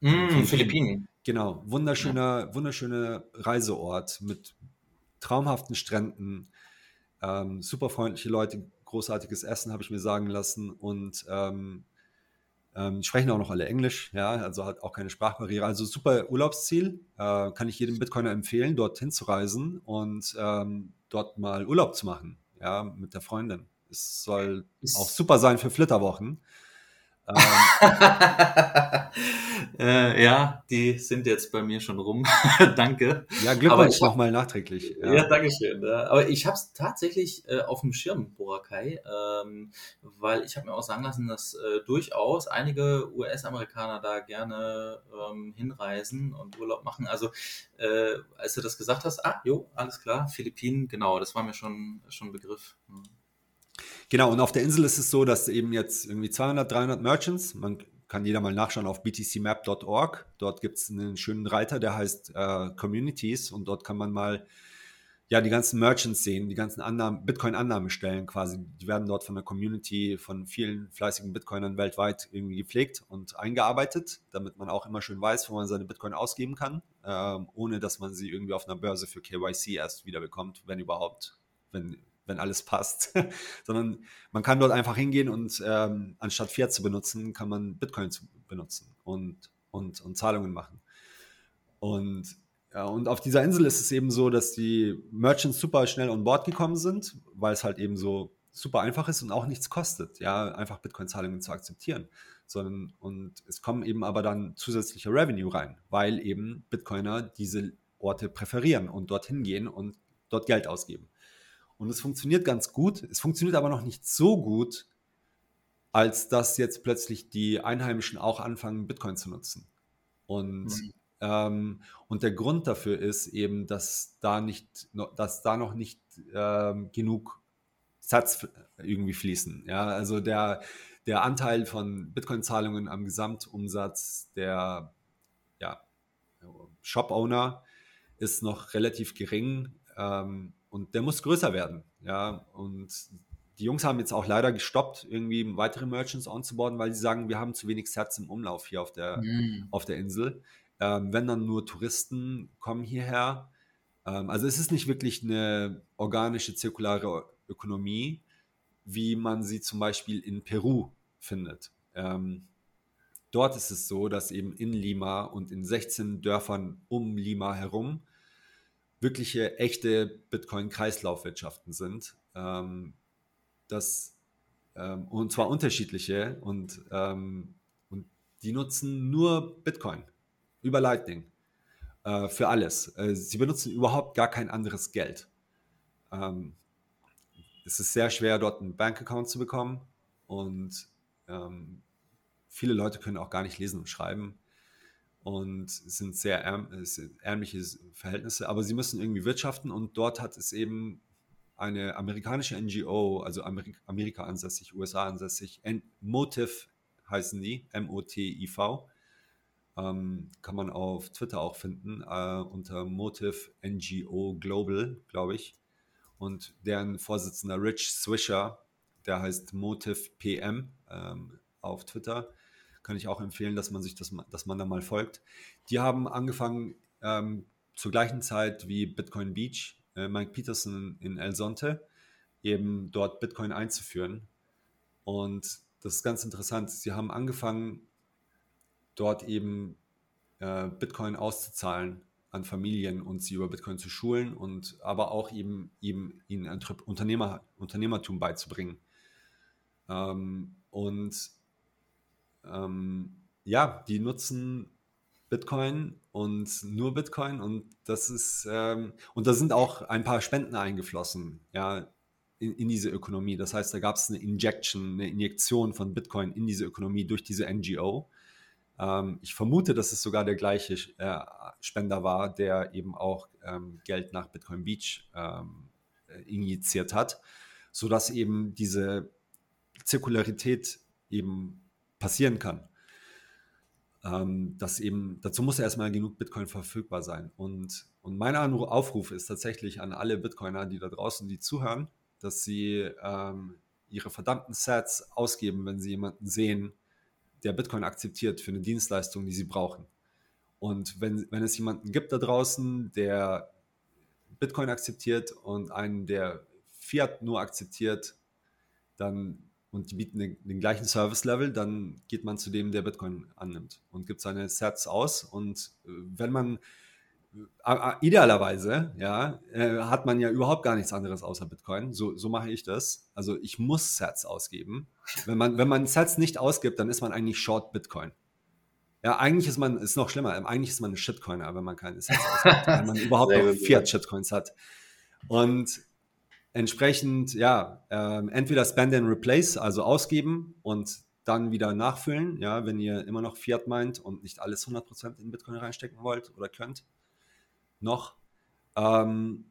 mm, Philippinen. Genau, wunderschöner, wunderschöner Reiseort mit traumhaften Stränden, ähm, super freundliche Leute, großartiges Essen, habe ich mir sagen lassen und ähm, ähm, sprechen auch noch alle Englisch, ja, also hat auch keine Sprachbarriere. Also super Urlaubsziel, äh, kann ich jedem Bitcoiner empfehlen, dorthin zu reisen und ähm, dort mal Urlaub zu machen, ja, mit der Freundin. Es soll auch super sein für Flitterwochen. Ähm, äh, ja, die sind jetzt bei mir schon rum. danke. Ja, Glückwunsch nochmal nachträglich. Ja, ja danke schön. Aber ich habe es tatsächlich äh, auf dem Schirm, Boracay, ähm, weil ich habe mir auch sagen lassen, dass äh, durchaus einige US-Amerikaner da gerne ähm, hinreisen und Urlaub machen. Also äh, als du das gesagt hast, ah, jo, alles klar, Philippinen, genau, das war mir schon, schon ein Begriff. Hm. Genau, und auf der Insel ist es so, dass eben jetzt irgendwie 200, 300 Merchants, man kann jeder mal nachschauen auf btcmap.org. Dort gibt es einen schönen Reiter, der heißt äh, Communities und dort kann man mal ja die ganzen Merchants sehen, die ganzen Annahmen, Bitcoin-Annahmestellen quasi. Die werden dort von der Community, von vielen fleißigen Bitcoinern weltweit irgendwie gepflegt und eingearbeitet, damit man auch immer schön weiß, wo man seine Bitcoin ausgeben kann, äh, ohne dass man sie irgendwie auf einer Börse für KYC erst wiederbekommt, wenn überhaupt, wenn wenn alles passt, sondern man kann dort einfach hingehen und ähm, anstatt Fiat zu benutzen, kann man Bitcoin zu benutzen und, und, und Zahlungen machen. Und, ja, und auf dieser Insel ist es eben so, dass die Merchants super schnell on board gekommen sind, weil es halt eben so super einfach ist und auch nichts kostet, ja, einfach Bitcoin-Zahlungen zu akzeptieren. Sondern, und es kommen eben aber dann zusätzliche Revenue rein, weil eben Bitcoiner diese Orte präferieren und dorthin gehen und dort Geld ausgeben. Und es funktioniert ganz gut. Es funktioniert aber noch nicht so gut, als dass jetzt plötzlich die Einheimischen auch anfangen, Bitcoin zu nutzen. Und, mhm. ähm, und der Grund dafür ist eben, dass da, nicht, dass da noch nicht ähm, genug Satz irgendwie fließen. Ja, also der, der Anteil von Bitcoin-Zahlungen am Gesamtumsatz der ja, Shop-Owner ist noch relativ gering ähm, und der muss größer werden. Ja, und die Jungs haben jetzt auch leider gestoppt, irgendwie weitere Merchants onzuboarden, weil sie sagen, wir haben zu wenig Sets im Umlauf hier auf der, mhm. auf der Insel. Ähm, wenn dann nur Touristen kommen hierher. Ähm, also es ist nicht wirklich eine organische, zirkulare Ökonomie, wie man sie zum Beispiel in Peru findet. Ähm, dort ist es so, dass eben in Lima und in 16 Dörfern um Lima herum wirkliche, echte Bitcoin-Kreislaufwirtschaften sind. Ähm, das, ähm, und zwar unterschiedliche und, ähm, und die nutzen nur Bitcoin über Lightning äh, für alles. Äh, sie benutzen überhaupt gar kein anderes Geld. Ähm, es ist sehr schwer, dort einen Bankaccount zu bekommen und ähm, viele Leute können auch gar nicht lesen und schreiben und sind sehr ärm, ärmliche Verhältnisse, aber sie müssen irgendwie wirtschaften und dort hat es eben eine amerikanische NGO, also Amerika, Amerika ansässig, USA ansässig, Motive heißen die, M-O-T-I-V, ähm, kann man auf Twitter auch finden, äh, unter Motive NGO Global, glaube ich. Und deren Vorsitzender Rich Swisher, der heißt Motive PM ähm, auf Twitter, kann ich auch empfehlen, dass man sich das, dass man da mal folgt. Die haben angefangen ähm, zur gleichen Zeit wie Bitcoin Beach, äh, Mike Peterson in El Sonte, eben dort Bitcoin einzuführen. Und das ist ganz interessant. Sie haben angefangen, dort eben äh, Bitcoin auszuzahlen an Familien und sie über Bitcoin zu schulen und aber auch eben, eben ihnen Unternehmer, Unternehmertum beizubringen. Ähm, und ähm, ja, die nutzen Bitcoin und nur Bitcoin und das ist ähm, und da sind auch ein paar Spenden eingeflossen, ja, in, in diese Ökonomie. Das heißt, da gab es eine Injection, eine Injektion von Bitcoin in diese Ökonomie durch diese NGO. Ähm, ich vermute, dass es sogar der gleiche äh, Spender war, der eben auch ähm, Geld nach Bitcoin Beach ähm, äh, injiziert hat, sodass eben diese Zirkularität eben passieren kann. Ähm, dass eben, dazu muss ja erstmal genug Bitcoin verfügbar sein. Und, und mein Aufruf ist tatsächlich an alle Bitcoiner, die da draußen, die zuhören, dass sie ähm, ihre verdammten Sets ausgeben, wenn sie jemanden sehen, der Bitcoin akzeptiert für eine Dienstleistung, die sie brauchen. Und wenn, wenn es jemanden gibt da draußen, der Bitcoin akzeptiert und einen, der Fiat nur akzeptiert, dann und die bieten den, den gleichen Service-Level, dann geht man zu dem, der Bitcoin annimmt und gibt seine Sets aus. Und äh, wenn man äh, idealerweise, ja, äh, hat man ja überhaupt gar nichts anderes außer Bitcoin. So, so mache ich das. Also ich muss Sets ausgeben. Wenn man, wenn man Sets nicht ausgibt, dann ist man eigentlich Short Bitcoin. Ja, eigentlich ist man, ist noch schlimmer, eigentlich ist man ein Shitcoiner, wenn man keine Sets ausgibt, wenn man überhaupt noch Fiat-Shitcoins hat. Und entsprechend, ja, ähm, entweder Spend and Replace, also ausgeben und dann wieder nachfüllen, ja, wenn ihr immer noch Fiat meint und nicht alles 100% in Bitcoin reinstecken wollt oder könnt, noch. Ähm,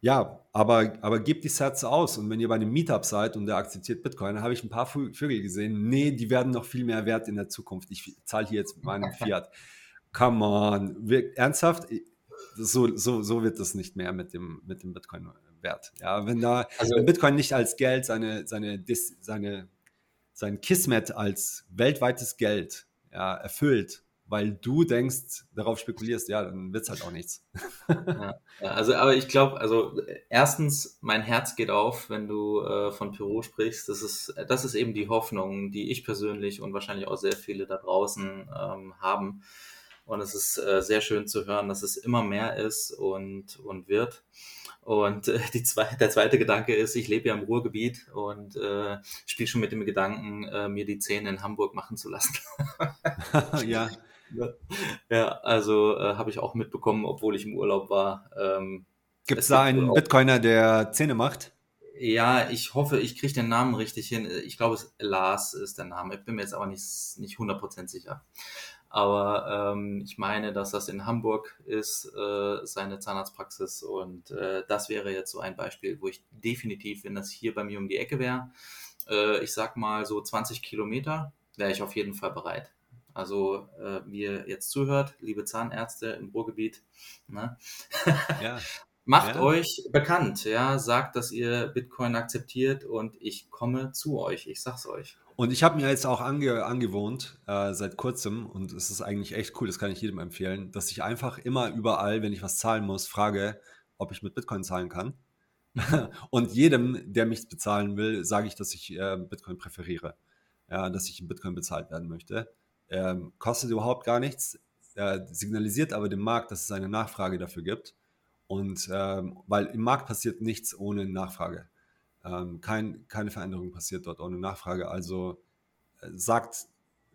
ja, aber, aber gebt die Sets aus und wenn ihr bei einem Meetup seid und der akzeptiert Bitcoin, habe ich ein paar Vögel gesehen, nee, die werden noch viel mehr wert in der Zukunft. Ich zahle hier jetzt mit meinem Fiat. Come on, Wir, ernsthaft? So, so, so wird das nicht mehr mit dem, mit dem Bitcoin wert. Ja, wenn da also, wenn Bitcoin nicht als Geld seine, seine, seine, sein Kismet als weltweites Geld ja, erfüllt, weil du denkst, darauf spekulierst, ja, dann wird es halt auch nichts. Ja, also, aber ich glaube, also erstens, mein Herz geht auf, wenn du äh, von Peru sprichst. Das ist, das ist eben die Hoffnung, die ich persönlich und wahrscheinlich auch sehr viele da draußen ähm, haben Und es ist äh, sehr schön zu hören, dass es immer mehr ist und, und wird. Und äh, die zwei, der zweite Gedanke ist, ich lebe ja im Ruhrgebiet und äh, spiele schon mit dem Gedanken, äh, mir die Zähne in Hamburg machen zu lassen. ja. Ja, also äh, habe ich auch mitbekommen, obwohl ich im Urlaub war. Ähm, Gibt es da einen Bitcoiner, der Zähne macht? Ja, ich hoffe, ich kriege den Namen richtig hin. Ich glaube, es Lars ist der Name. Ich bin mir jetzt aber nicht, nicht 100% sicher. Aber ähm, ich meine, dass das in Hamburg ist, äh, seine Zahnarztpraxis. Und äh, das wäre jetzt so ein Beispiel, wo ich definitiv, wenn das hier bei mir um die Ecke wäre, äh, ich sag mal so 20 Kilometer, wäre ich auf jeden Fall bereit. Also, äh, wie ihr jetzt zuhört, liebe Zahnärzte im Ruhrgebiet, ne? ja. Macht ja. euch bekannt, ja, sagt, dass ihr Bitcoin akzeptiert und ich komme zu euch, ich sag's euch. Und ich habe mir jetzt auch ange angewohnt, äh, seit kurzem, und es ist eigentlich echt cool, das kann ich jedem empfehlen, dass ich einfach immer überall, wenn ich was zahlen muss, frage, ob ich mit Bitcoin zahlen kann. und jedem, der mich bezahlen will, sage ich, dass ich äh, Bitcoin präferiere. Ja, dass ich in Bitcoin bezahlt werden möchte. Ähm, kostet überhaupt gar nichts, äh, signalisiert aber dem Markt, dass es eine Nachfrage dafür gibt. Und ähm, weil im Markt passiert nichts ohne Nachfrage. Ähm, kein, keine Veränderung passiert dort ohne Nachfrage. Also äh, sagt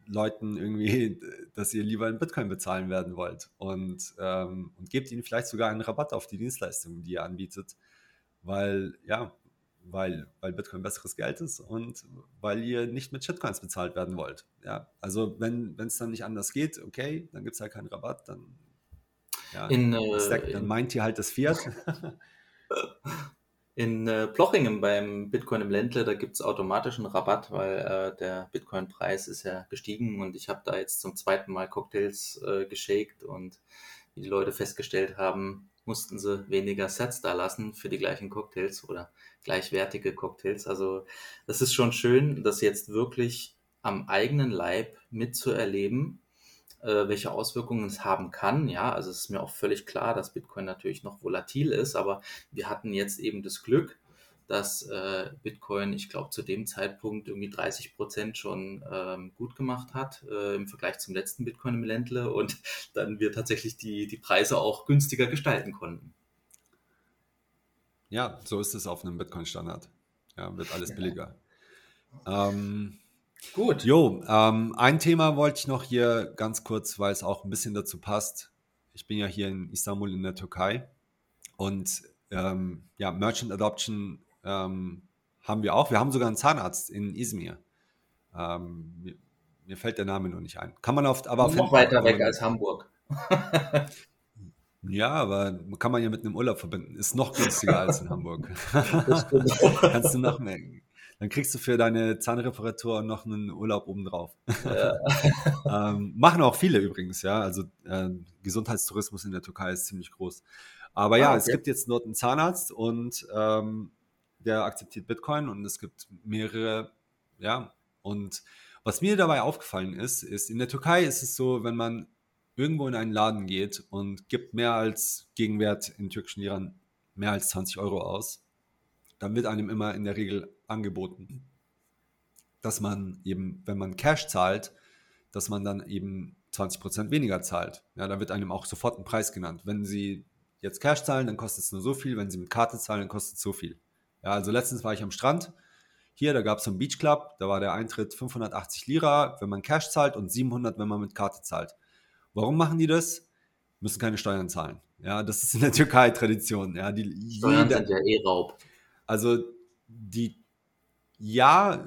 Leuten irgendwie, dass ihr lieber in Bitcoin bezahlen werden wollt und, ähm, und gebt ihnen vielleicht sogar einen Rabatt auf die Dienstleistungen, die ihr anbietet, weil ja, weil, weil Bitcoin besseres Geld ist und weil ihr nicht mit Shitcoins bezahlt werden wollt. Ja, also wenn es dann nicht anders geht, okay, dann gibt es halt keinen Rabatt, dann, ja, in, äh, dann meint ihr halt das Fiat. In äh, Plochingen beim Bitcoin im Ländle, da gibt es automatischen Rabatt, weil äh, der Bitcoin-Preis ist ja gestiegen und ich habe da jetzt zum zweiten Mal Cocktails äh, geshaked und wie die Leute festgestellt haben, mussten sie weniger Sets da lassen für die gleichen Cocktails oder gleichwertige Cocktails. Also das ist schon schön, das jetzt wirklich am eigenen Leib mitzuerleben, äh, welche Auswirkungen es haben kann. Ja, also es ist mir auch völlig klar, dass Bitcoin natürlich noch volatil ist, aber wir hatten jetzt eben das Glück, dass äh, Bitcoin, ich glaube, zu dem Zeitpunkt irgendwie 30 Prozent schon ähm, gut gemacht hat äh, im Vergleich zum letzten Bitcoin im Ländle und dann wir tatsächlich die, die Preise auch günstiger gestalten konnten. Ja, so ist es auf einem Bitcoin-Standard. Ja, wird alles billiger. Ähm, Gut. Jo, ähm, ein Thema wollte ich noch hier ganz kurz, weil es auch ein bisschen dazu passt. Ich bin ja hier in Istanbul in der Türkei und ähm, ja, Merchant Adoption ähm, haben wir auch. Wir haben sogar einen Zahnarzt in Izmir. Ähm, mir, mir, fällt der Name noch nicht ein. Kann man oft, aber noch weiter weg als Hamburg. Ja, aber kann man ja mit einem Urlaub verbinden. Ist noch günstiger als in Hamburg. Kannst du noch mehr dann kriegst du für deine Zahnreparatur noch einen Urlaub obendrauf. Ja. ähm, machen auch viele übrigens, ja. Also äh, Gesundheitstourismus in der Türkei ist ziemlich groß. Aber ah, ja, okay. es gibt jetzt dort einen Zahnarzt und ähm, der akzeptiert Bitcoin und es gibt mehrere, ja. Und was mir dabei aufgefallen ist, ist, in der Türkei ist es so, wenn man irgendwo in einen Laden geht und gibt mehr als Gegenwert in türkischen Liran mehr als 20 Euro aus, dann wird einem immer in der Regel angeboten, dass man eben, wenn man Cash zahlt, dass man dann eben 20% weniger zahlt. Ja, da wird einem auch sofort ein Preis genannt. Wenn Sie jetzt Cash zahlen, dann kostet es nur so viel. Wenn Sie mit Karte zahlen, dann kostet es so viel. Ja, also letztens war ich am Strand. Hier, da gab es so einen Beach Club. Da war der Eintritt 580 Lira, wenn man Cash zahlt und 700, wenn man mit Karte zahlt. Warum machen die das? Müssen keine Steuern zahlen. Ja, das ist in der Türkei Tradition. Ja, die, Steuern jeder, sind ja eh Raub. Also die ja,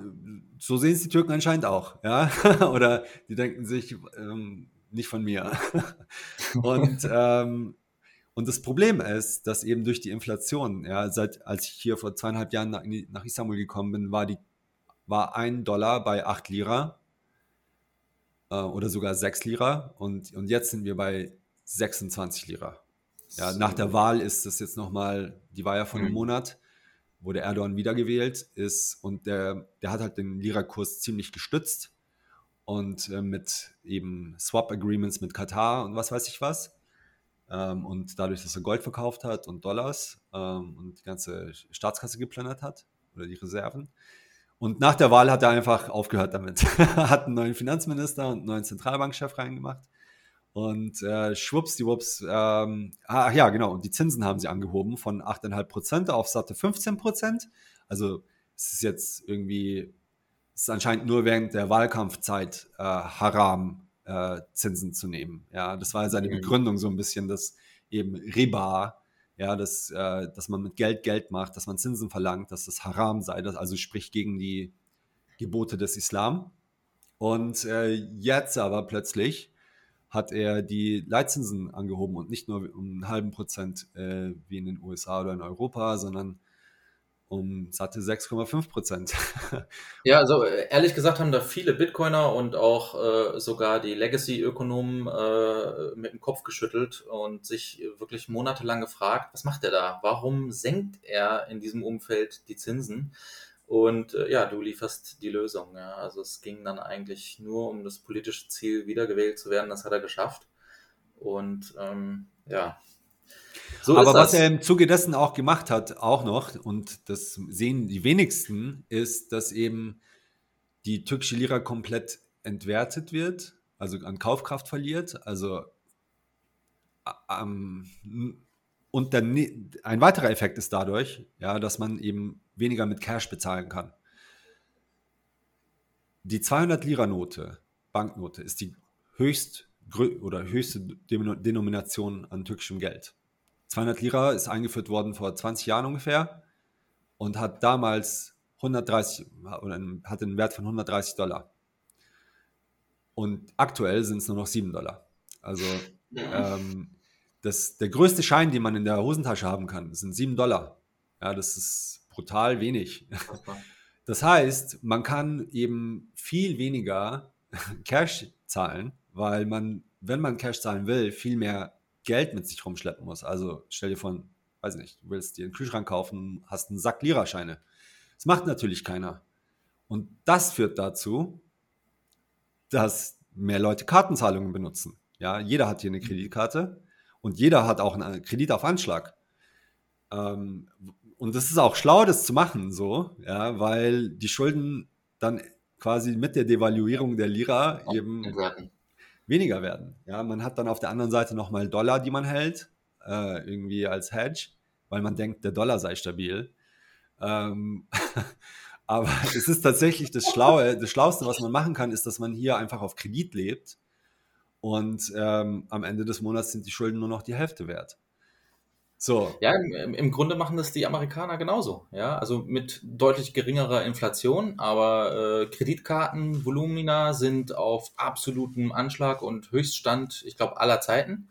so sehen es die Türken anscheinend auch, ja. Oder die denken sich, ähm, nicht von mir. und, ähm, und das Problem ist, dass eben durch die Inflation, ja, seit als ich hier vor zweieinhalb Jahren nach, nach Istanbul gekommen bin, war die war ein Dollar bei acht Lira äh, oder sogar sechs Lira und, und jetzt sind wir bei 26 Lira. Ja, nach der Wahl ist das jetzt nochmal, die war ja vor einem mhm. Monat, wurde Erdogan wiedergewählt ist und der, der hat halt den Lira-Kurs ziemlich gestützt und äh, mit eben Swap-Agreements mit Katar und was weiß ich was. Ähm, und dadurch, dass er Gold verkauft hat und Dollars ähm, und die ganze Staatskasse geplündert hat oder die Reserven. Und nach der Wahl hat er einfach aufgehört damit. hat einen neuen Finanzminister und einen neuen Zentralbankchef reingemacht. Und äh, schwuppsdiwupps, ähm, ach ja, genau, und die Zinsen haben sie angehoben von 8,5% auf satte 15%. Also es ist jetzt irgendwie, es ist anscheinend nur während der Wahlkampfzeit äh, haram, äh, Zinsen zu nehmen. Ja, das war seine. Begründung so ein bisschen, dass eben Riba, ja, dass, äh, dass man mit Geld Geld macht, dass man Zinsen verlangt, dass das haram sei, das also sprich gegen die Gebote des Islam. Und äh, jetzt aber plötzlich hat er die Leitzinsen angehoben und nicht nur um einen halben Prozent äh, wie in den USA oder in Europa, sondern um satte 6,5 Prozent. ja, also äh, ehrlich gesagt haben da viele Bitcoiner und auch äh, sogar die Legacy-Ökonomen äh, mit dem Kopf geschüttelt und sich wirklich monatelang gefragt, was macht er da? Warum senkt er in diesem Umfeld die Zinsen? Und äh, ja, du lieferst die Lösung. Ja. Also es ging dann eigentlich nur um das politische Ziel, wiedergewählt zu werden. Das hat er geschafft. Und ähm, ja, so Aber was er im Zuge dessen auch gemacht hat, auch noch, und das sehen die wenigsten, ist, dass eben die türkische Lira komplett entwertet wird, also an Kaufkraft verliert. Also ähm, und dann ein weiterer Effekt ist dadurch, ja, dass man eben weniger mit Cash bezahlen kann. Die 200 Lira Note, Banknote, ist die höchst oder höchste Denomination an türkischem Geld. 200 Lira ist eingeführt worden vor 20 Jahren ungefähr und hat damals 130 oder hat einen Wert von 130 Dollar. Und aktuell sind es nur noch 7 Dollar. Also ähm, das, der größte Schein, den man in der Hosentasche haben kann, sind 7 Dollar. Ja, das ist brutal wenig. Das heißt, man kann eben viel weniger Cash zahlen, weil man, wenn man Cash zahlen will, viel mehr Geld mit sich rumschleppen muss. Also stell dir vor, weiß nicht, du willst dir einen Kühlschrank kaufen, hast einen Sack Lira-Scheine. Das macht natürlich keiner. Und das führt dazu, dass mehr Leute Kartenzahlungen benutzen. Ja, jeder hat hier eine Kreditkarte und jeder hat auch einen Kredit auf Anschlag. Ähm, und das ist auch schlau, das zu machen, so, ja, weil die Schulden dann quasi mit der Devaluierung der Lira eben entwerten weniger werden. Ja, man hat dann auf der anderen Seite nochmal Dollar, die man hält, äh, irgendwie als Hedge, weil man denkt, der Dollar sei stabil. Ähm, aber es ist tatsächlich das Schlaue, das Schlauste, was man machen kann, ist, dass man hier einfach auf Kredit lebt und ähm, am Ende des Monats sind die Schulden nur noch die Hälfte wert. So. Ja, im, im, Grunde machen das die Amerikaner genauso. Ja, also mit deutlich geringerer Inflation, aber äh, Kreditkartenvolumina sind auf absolutem Anschlag und Höchststand, ich glaube, aller Zeiten.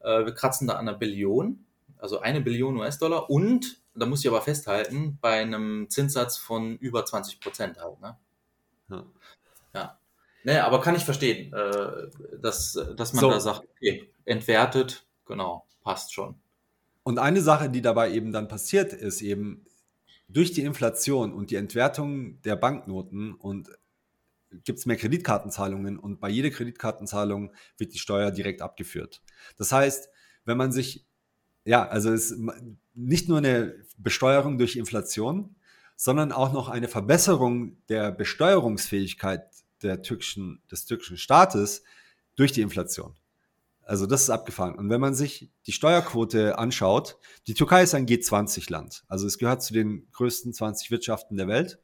Äh, wir kratzen da an einer Billion, also eine Billion US-Dollar und, da muss ich aber festhalten, bei einem Zinssatz von über 20 Prozent halt. Ne? Ja. ja. Naja, aber kann ich verstehen, äh, dass, dass man so. da sagt, okay, entwertet, genau, passt schon. Und eine Sache, die dabei eben dann passiert, ist eben durch die Inflation und die Entwertung der Banknoten und gibt es mehr Kreditkartenzahlungen und bei jeder Kreditkartenzahlung wird die Steuer direkt abgeführt. Das heißt, wenn man sich, ja, also es ist nicht nur eine Besteuerung durch Inflation, sondern auch noch eine Verbesserung der Besteuerungsfähigkeit der türkischen, des türkischen Staates durch die Inflation. Also das ist abgefahren. Und wenn man sich die Steuerquote anschaut, die Türkei ist ein G20-Land. Also es gehört zu den größten 20 Wirtschaften der Welt.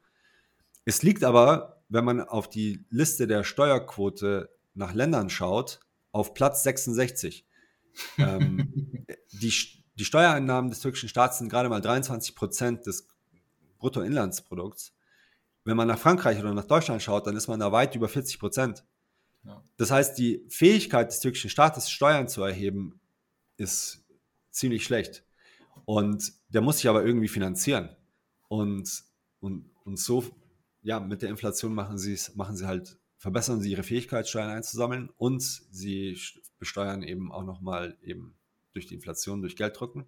Es liegt aber, wenn man auf die Liste der Steuerquote nach Ländern schaut, auf Platz 66. ähm, die, die Steuereinnahmen des türkischen Staats sind gerade mal 23 Prozent des Bruttoinlandsprodukts. Wenn man nach Frankreich oder nach Deutschland schaut, dann ist man da weit über 40 Prozent. Das heißt, die Fähigkeit des türkischen Staates, Steuern zu erheben, ist ziemlich schlecht. Und der muss sich aber irgendwie finanzieren. Und, und, und so, ja, mit der Inflation machen sie es, machen sie halt, verbessern sie ihre Fähigkeit, Steuern einzusammeln und sie besteuern eben auch nochmal eben durch die Inflation, durch Gelddrücken.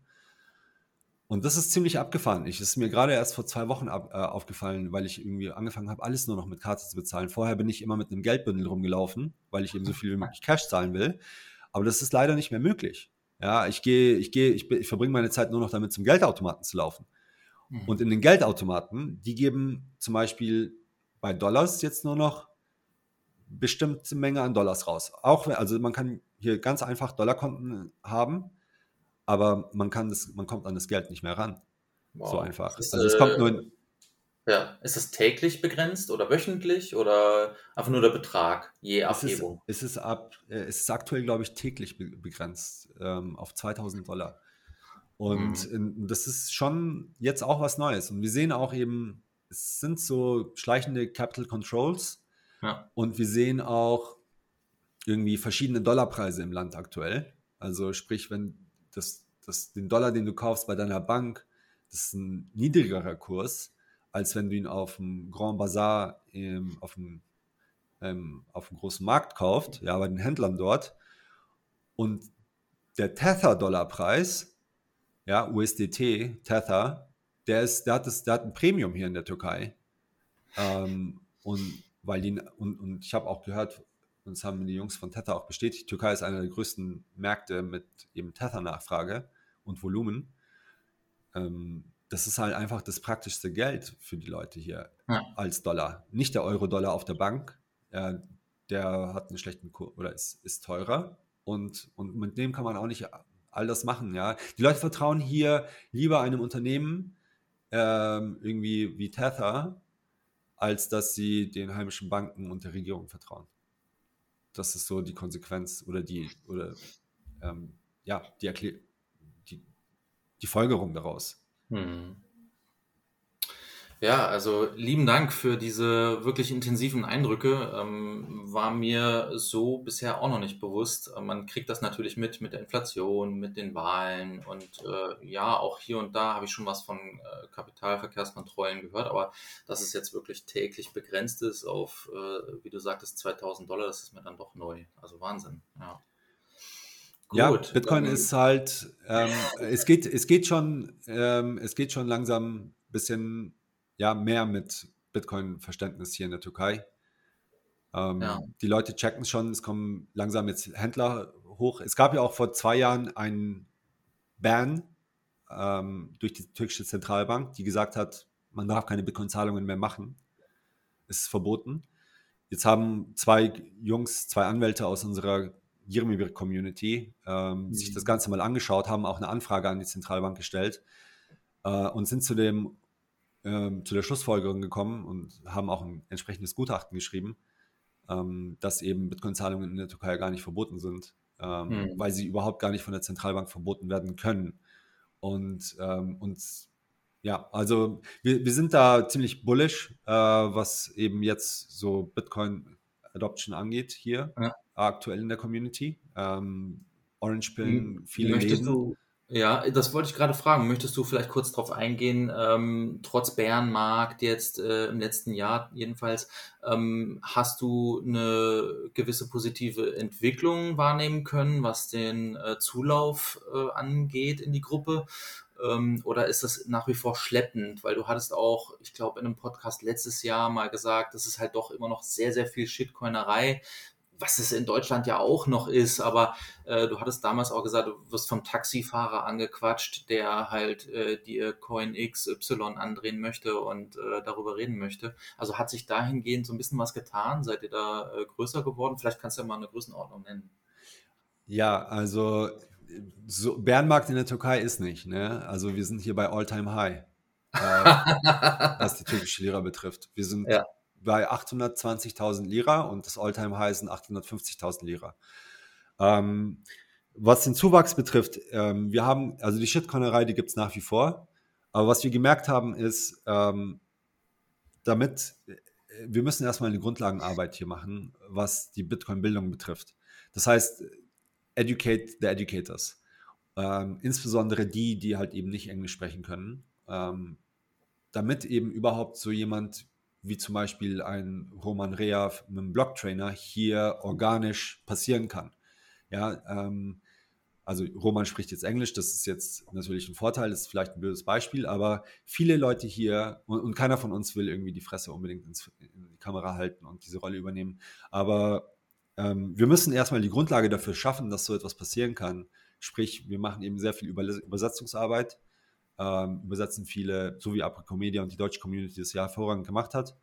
Und das ist ziemlich abgefahren. Ich ist mir gerade erst vor zwei Wochen ab, äh, aufgefallen, weil ich irgendwie angefangen habe, alles nur noch mit Karte zu bezahlen. Vorher bin ich immer mit einem Geldbündel rumgelaufen, weil ich eben so viel wie möglich Cash zahlen will. Aber das ist leider nicht mehr möglich. Ja, ich gehe, ich gehe, ich, ich verbringe meine Zeit nur noch damit, zum Geldautomaten zu laufen. Mhm. Und in den Geldautomaten, die geben zum Beispiel bei Dollars jetzt nur noch bestimmte Menge an Dollars raus. Auch, also man kann hier ganz einfach Dollarkonten haben, aber man kann das, man kommt an das Geld nicht mehr ran. Wow. So einfach. Ist, also es kommt nur in, ja, ist es täglich begrenzt oder wöchentlich oder einfach nur der Betrag je Abhebung? Es ist, es ist, ab, äh, es ist aktuell, glaube ich, täglich begrenzt ähm, auf 2000 Dollar. Und mhm. das ist schon jetzt auch was Neues. Und wir sehen auch eben, es sind so schleichende Capital Controls. Ja. Und wir sehen auch irgendwie verschiedene Dollarpreise im Land aktuell. Also sprich, wenn das, das, den Dollar, den du kaufst bei deiner Bank, das ist ein niedrigerer Kurs als wenn du ihn auf dem Grand Bazar ähm, auf, dem, ähm, auf dem großen Markt kauft, ja, bei den Händlern dort. Und der Tether-Dollarpreis, ja, USDT, Tether, der, ist, der, hat das, der hat ein Premium hier in der Türkei. Ähm, und, weil die, und, und ich habe auch gehört, uns haben die Jungs von Tether auch bestätigt, die Türkei ist einer der größten Märkte mit eben Tether-Nachfrage und Volumen. Ähm, das ist halt einfach das praktischste Geld für die Leute hier ja. als Dollar. Nicht der Euro-Dollar auf der Bank, äh, der hat einen schlechten Kurs oder ist, ist teurer und, und mit dem kann man auch nicht all das machen. Ja? Die Leute vertrauen hier lieber einem Unternehmen ähm, irgendwie wie Tether, als dass sie den heimischen Banken und der Regierung vertrauen. Das ist so die Konsequenz oder die oder ähm, ja die, Erklär die, die Folgerung daraus. Hm. Ja, also lieben Dank für diese wirklich intensiven Eindrücke. Ähm, war mir so bisher auch noch nicht bewusst. Man kriegt das natürlich mit mit der Inflation, mit den Wahlen und äh, ja, auch hier und da habe ich schon was von äh, Kapitalverkehrskontrollen gehört, aber dass es jetzt wirklich täglich begrenzt ist auf, äh, wie du sagtest, 2000 Dollar, das ist mir dann doch neu. Also Wahnsinn, ja. Gut, ja, Bitcoin ist halt, ähm, es, geht, es, geht schon, ähm, es geht schon langsam ein bisschen ja, mehr mit Bitcoin-Verständnis hier in der Türkei. Ähm, ja. Die Leute checken schon, es kommen langsam jetzt Händler hoch. Es gab ja auch vor zwei Jahren einen Ban ähm, durch die türkische Zentralbank, die gesagt hat, man darf keine Bitcoin-Zahlungen mehr machen. Es ist verboten. Jetzt haben zwei Jungs, zwei Anwälte aus unserer Jirmibir-Community ähm, mhm. sich das Ganze mal angeschaut, haben auch eine Anfrage an die Zentralbank gestellt äh, und sind zu, dem, ähm, zu der Schlussfolgerung gekommen und haben auch ein entsprechendes Gutachten geschrieben, ähm, dass eben Bitcoin-Zahlungen in der Türkei gar nicht verboten sind, ähm, mhm. weil sie überhaupt gar nicht von der Zentralbank verboten werden können. Und ähm, uns ja, also wir, wir sind da ziemlich bullish, äh, was eben jetzt so Bitcoin Adoption angeht hier. Ja aktuell in der Community. Ähm, Orange Pin, viele Möchtest du, ja, das wollte ich gerade fragen. Möchtest du vielleicht kurz darauf eingehen, ähm, trotz Bärenmarkt jetzt äh, im letzten Jahr jedenfalls, ähm, hast du eine gewisse positive Entwicklung wahrnehmen können, was den äh, Zulauf äh, angeht in die Gruppe? Ähm, oder ist das nach wie vor schleppend? Weil du hattest auch, ich glaube, in einem Podcast letztes Jahr mal gesagt, das ist halt doch immer noch sehr, sehr viel Shitcoinerei was es in Deutschland ja auch noch ist, aber äh, du hattest damals auch gesagt, du wirst vom Taxifahrer angequatscht, der halt äh, dir Coin XY andrehen möchte und äh, darüber reden möchte. Also hat sich dahingehend so ein bisschen was getan? Seid ihr da äh, größer geworden? Vielleicht kannst du ja mal eine Größenordnung nennen. Ja, also so, Bärenmarkt in der Türkei ist nicht. Ne? Also wir sind hier bei All-Time High, äh, was die türkische Lira betrifft. Wir sind ja bei 820.000 Lira und das Alltime High sind 850.000 Lira. Ähm, was den Zuwachs betrifft, ähm, wir haben, also die Shitcoinerei, die gibt es nach wie vor. Aber was wir gemerkt haben, ist, ähm, damit, wir müssen erstmal eine Grundlagenarbeit hier machen, was die Bitcoin-Bildung betrifft. Das heißt, educate the educators. Ähm, insbesondere die, die halt eben nicht Englisch sprechen können. Ähm, damit eben überhaupt so jemand wie zum Beispiel ein Roman Rea mit einem Blocktrainer hier organisch passieren kann. Ja, ähm, also Roman spricht jetzt Englisch, das ist jetzt natürlich ein Vorteil, das ist vielleicht ein blödes Beispiel, aber viele Leute hier und, und keiner von uns will irgendwie die Fresse unbedingt ins, in die Kamera halten und diese Rolle übernehmen. Aber ähm, wir müssen erstmal die Grundlage dafür schaffen, dass so etwas passieren kann. Sprich, wir machen eben sehr viel Übersetzungsarbeit ähm, übersetzen viele, so wie Apricomedia und die deutsche Community das ja hervorragend gemacht hat,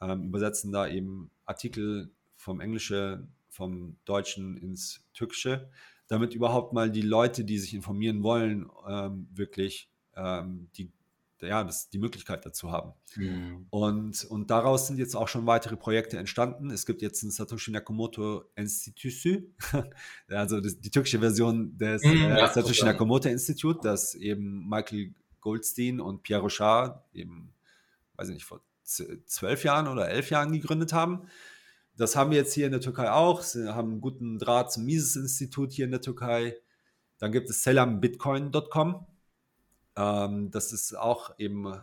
ähm, übersetzen da eben Artikel vom Englische, vom Deutschen ins Türkische, damit überhaupt mal die Leute, die sich informieren wollen, ähm, wirklich ähm, die, ja, das, die Möglichkeit dazu haben. Mhm. Und, und daraus sind jetzt auch schon weitere Projekte entstanden. Es gibt jetzt ein Satoshi Nakamoto Institute, also das, die türkische Version des mhm, äh, Satoshi Nakamoto Institute, das eben Michael Goldstein und Pierre Rochard eben, weiß ich nicht, vor zwölf Jahren oder elf Jahren gegründet haben. Das haben wir jetzt hier in der Türkei auch. Sie haben einen guten Draht zum Mises-Institut hier in der Türkei. Dann gibt es selambitcoin.com. Ähm, das ist auch eben,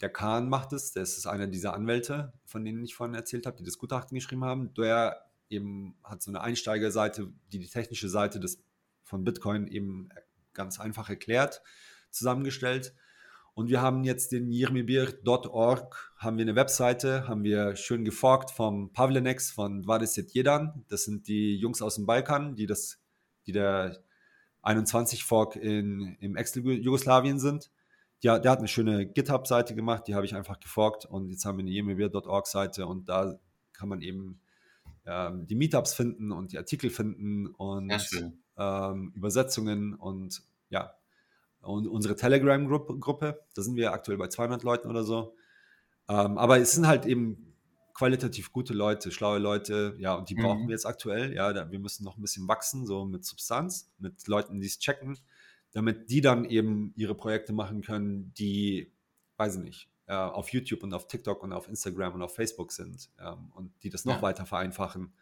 der Kahn macht es. Das ist einer dieser Anwälte, von denen ich vorhin erzählt habe, die das Gutachten geschrieben haben. Der eben hat so eine Einsteigerseite, die die technische Seite des, von Bitcoin eben ganz einfach erklärt, zusammengestellt. Und wir haben jetzt den jirmibir.org, haben wir eine Webseite, haben wir schön geforkt vom Pavlenex von Dvadiset Jedan. Das sind die Jungs aus dem Balkan, die das, die der 21 Fork in, im Ex-Jugoslawien sind. Ja, der hat eine schöne GitHub-Seite gemacht, die habe ich einfach geforkt und jetzt haben wir eine jirmibir.org-Seite und da kann man eben ähm, die Meetups finden und die Artikel finden und ähm, Übersetzungen und ja, und unsere Telegram-Gruppe. Da sind wir aktuell bei 200 Leuten oder so. Ähm, aber es sind halt eben qualitativ gute Leute, schlaue Leute, ja, und die mhm. brauchen wir jetzt aktuell. Ja, wir müssen noch ein bisschen wachsen, so mit Substanz, mit Leuten, die es checken, damit die dann eben ihre Projekte machen können, die, weiß ich nicht, äh, auf YouTube und auf TikTok und auf Instagram und auf Facebook sind ähm, und die das noch ja. weiter vereinfachen.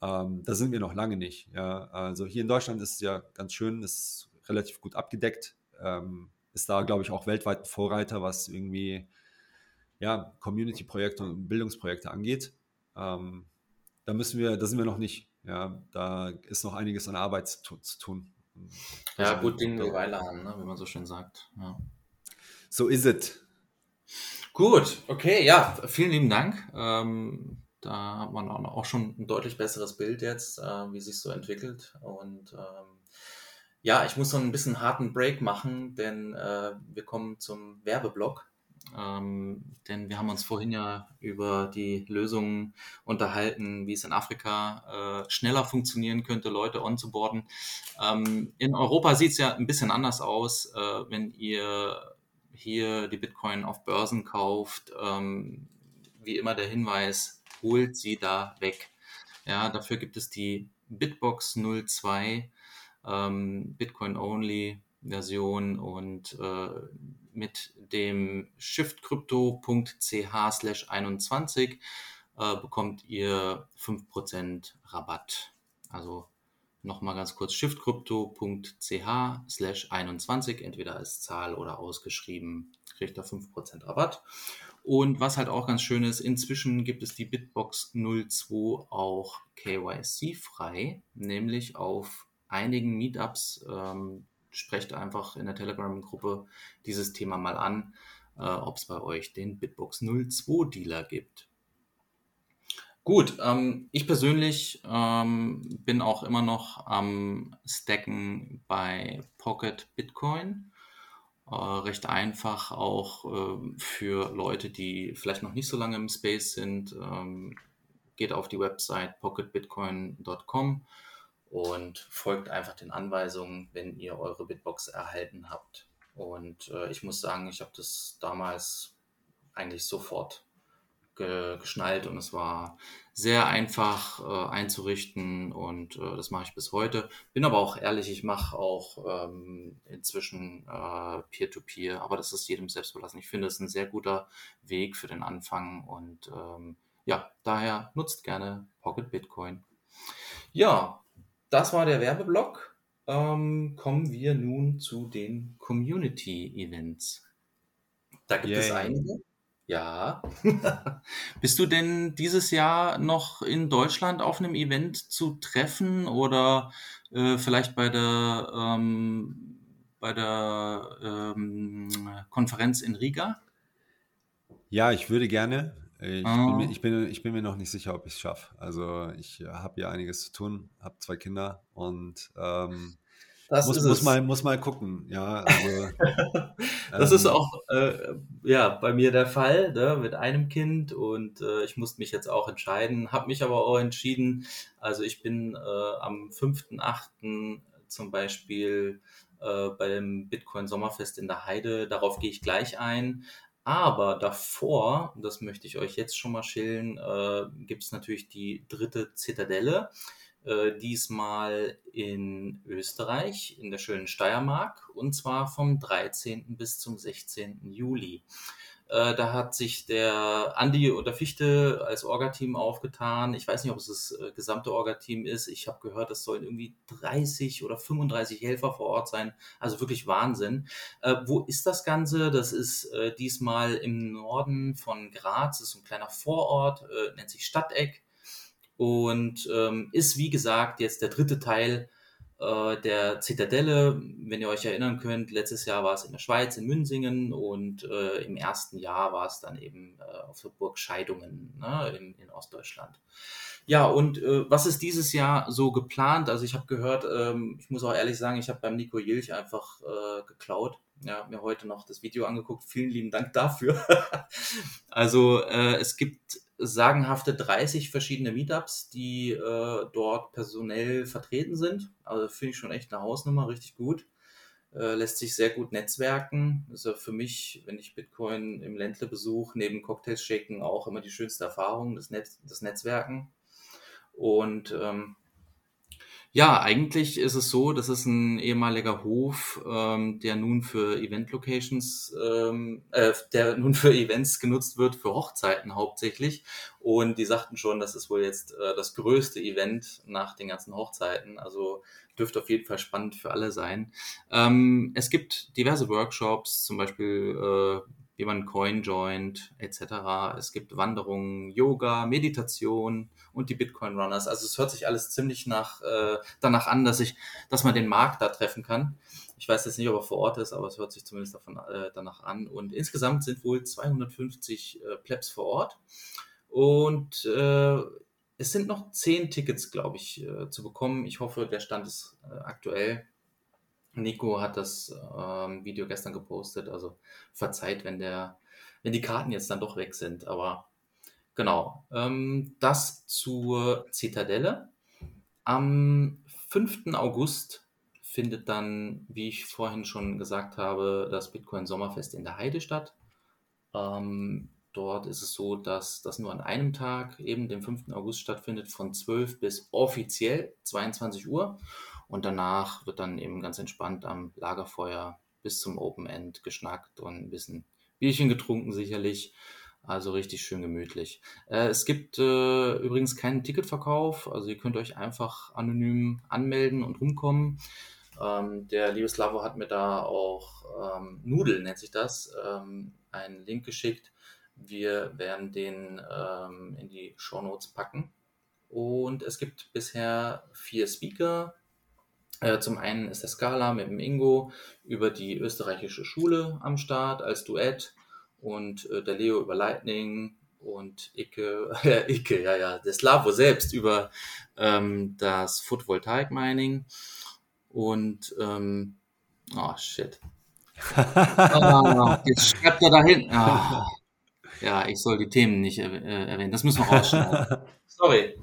Ähm, da sind wir noch lange nicht. Ja. Also hier in Deutschland ist es ja ganz schön, es relativ gut abgedeckt. Ähm, ist da, glaube ich, auch weltweit ein Vorreiter, was irgendwie ja, Community-Projekte und Bildungsprojekte angeht. Ähm, da müssen wir, da sind wir noch nicht. Ja, da ist noch einiges an Arbeit zu, zu tun. Ja, gut Ding wie Weile haben, ne, wie man so schön sagt. Ja. So ist es. Gut, okay, ja, vielen lieben Dank. Ähm, da hat man auch schon ein deutlich besseres Bild jetzt, äh, wie sich so entwickelt. Und ähm, ja, ich muss so ein bisschen harten Break machen, denn äh, wir kommen zum Werbeblock. Ähm, denn wir haben uns vorhin ja über die Lösungen unterhalten, wie es in Afrika äh, schneller funktionieren könnte, Leute onzuboarden. Ähm, in Europa sieht es ja ein bisschen anders aus, äh, wenn ihr hier die Bitcoin auf Börsen kauft. Ähm, wie immer der Hinweis, holt sie da weg. Ja, dafür gibt es die Bitbox 02 ähm, Bitcoin-Only-Version und äh, mit dem shiftcrypto.ch slash 21 äh, bekommt ihr 5% Rabatt. Also nochmal ganz kurz shiftcrypto.ch slash 21, entweder als Zahl oder ausgeschrieben, kriegt ihr 5% Rabatt. Und was halt auch ganz schön ist, inzwischen gibt es die Bitbox 02 auch KYC frei, nämlich auf einigen Meetups. Ähm, sprecht einfach in der Telegram-Gruppe dieses Thema mal an, äh, ob es bei euch den Bitbox 02 Dealer gibt. Gut, ähm, ich persönlich ähm, bin auch immer noch am Stacken bei Pocket Bitcoin. Äh, recht einfach auch äh, für Leute, die vielleicht noch nicht so lange im Space sind. Ähm, geht auf die Website pocketbitcoin.com und folgt einfach den Anweisungen, wenn ihr eure Bitbox erhalten habt. Und äh, ich muss sagen, ich habe das damals eigentlich sofort ge geschnallt und es war sehr einfach äh, einzurichten und äh, das mache ich bis heute. Bin aber auch ehrlich, ich mache auch ähm, inzwischen äh, Peer-to-Peer, -Peer, aber das ist jedem selbst überlassen. Ich finde es ein sehr guter Weg für den Anfang und ähm, ja, daher nutzt gerne Pocket Bitcoin. Ja, das war der Werbeblock. Ähm, kommen wir nun zu den Community-Events. Da gibt Yay. es einige. Ja. Bist du denn dieses Jahr noch in Deutschland auf einem Event zu treffen oder äh, vielleicht bei der, ähm, bei der ähm, Konferenz in Riga? Ja, ich würde gerne. Ich, ah. bin, mir, ich, bin, ich bin mir noch nicht sicher, ob ich es schaffe. Also ich habe ja einiges zu tun, habe zwei Kinder und ähm, muss, muss, mal, muss mal gucken. Ja, also, das ähm, ist auch, äh, ja bei mir der Fall ne, mit einem Kind und äh, ich musste mich jetzt auch entscheiden, habe mich aber auch entschieden. Also ich bin äh, am 5.8. zum Beispiel äh, bei dem Bitcoin Sommerfest in der Heide. Darauf gehe ich gleich ein. Aber davor, das möchte ich euch jetzt schon mal schildern, äh, gibt es natürlich die dritte Zitadelle. Äh, diesmal in Österreich, in der schönen Steiermark, und zwar vom 13. bis zum 16. Juli. Äh, da hat sich der Andi oder Fichte als Orga-Team aufgetan. Ich weiß nicht, ob es das äh, gesamte Orga-Team ist. Ich habe gehört, es sollen irgendwie 30 oder 35 Helfer vor Ort sein. Also wirklich Wahnsinn. Äh, wo ist das Ganze? Das ist äh, diesmal im Norden von Graz. Das ist ein kleiner Vorort, äh, nennt sich Stadteck und ähm, ist, wie gesagt, jetzt der dritte Teil äh, der Zitadelle. Wenn ihr euch erinnern könnt, letztes Jahr war es in der Schweiz, in Münsingen und äh, im ersten Jahr war es dann eben äh, auf der Burg Scheidungen ne, in, in Ostdeutschland. Ja, und äh, was ist dieses Jahr so geplant? Also ich habe gehört, ähm, ich muss auch ehrlich sagen, ich habe beim Nico Jilch einfach äh, geklaut. Ja, mir heute noch das Video angeguckt. Vielen lieben Dank dafür. also äh, es gibt sagenhafte 30 verschiedene Meetups, die äh, dort personell vertreten sind. Also finde ich schon echt eine Hausnummer, richtig gut. Äh, lässt sich sehr gut netzwerken. Ist ja für mich, wenn ich Bitcoin im Ländle besuche, neben Cocktails shaken auch immer die schönste Erfahrung, das, Netz, das Netzwerken. Und ähm, ja, eigentlich ist es so, das ist ein ehemaliger Hof, ähm, der nun für Event-Locations, ähm, äh, der nun für Events genutzt wird, für Hochzeiten hauptsächlich. Und die sagten schon, das ist wohl jetzt äh, das größte Event nach den ganzen Hochzeiten. Also dürfte auf jeden Fall spannend für alle sein. Ähm, es gibt diverse Workshops, zum Beispiel äh, wie man Coin joint, etc. Es gibt Wanderungen, Yoga, Meditation und die Bitcoin Runners. Also es hört sich alles ziemlich nach, äh, danach an, dass ich, dass man den Markt da treffen kann. Ich weiß jetzt nicht, ob er vor Ort ist, aber es hört sich zumindest davon, äh, danach an. Und insgesamt sind wohl 250 äh, Plebs vor Ort. Und äh, es sind noch zehn Tickets, glaube ich, äh, zu bekommen. Ich hoffe, der Stand ist äh, aktuell. Nico hat das ähm, Video gestern gepostet, also verzeiht, wenn der, wenn die Karten jetzt dann doch weg sind, aber genau. Ähm, das zur Zitadelle. Am 5. August findet dann, wie ich vorhin schon gesagt habe, das Bitcoin Sommerfest in der Heide statt. Ähm, dort ist es so, dass das nur an einem Tag, eben dem 5. August stattfindet, von 12 bis offiziell 22 Uhr. Und danach wird dann eben ganz entspannt am Lagerfeuer bis zum Open End geschnackt und ein bisschen Bierchen getrunken sicherlich. Also richtig schön gemütlich. Äh, es gibt äh, übrigens keinen Ticketverkauf, also ihr könnt euch einfach anonym anmelden und rumkommen. Ähm, der liebe Slavo hat mir da auch ähm, Nudel, nennt sich das, ähm, einen Link geschickt. Wir werden den ähm, in die Show Notes packen. Und es gibt bisher vier Speaker, äh, zum einen ist der Scala mit dem Ingo über die österreichische Schule am Start als Duett und äh, der Leo über Lightning und Icke, äh, Icke, ja, ja, der Slavo selbst über ähm, das Photovoltaik Mining und ähm, oh shit. oh, jetzt schreibt er da hinten. Oh. Ja, ich soll die Themen nicht äh, erwähnen. Das müssen wir rausschneiden. Sorry.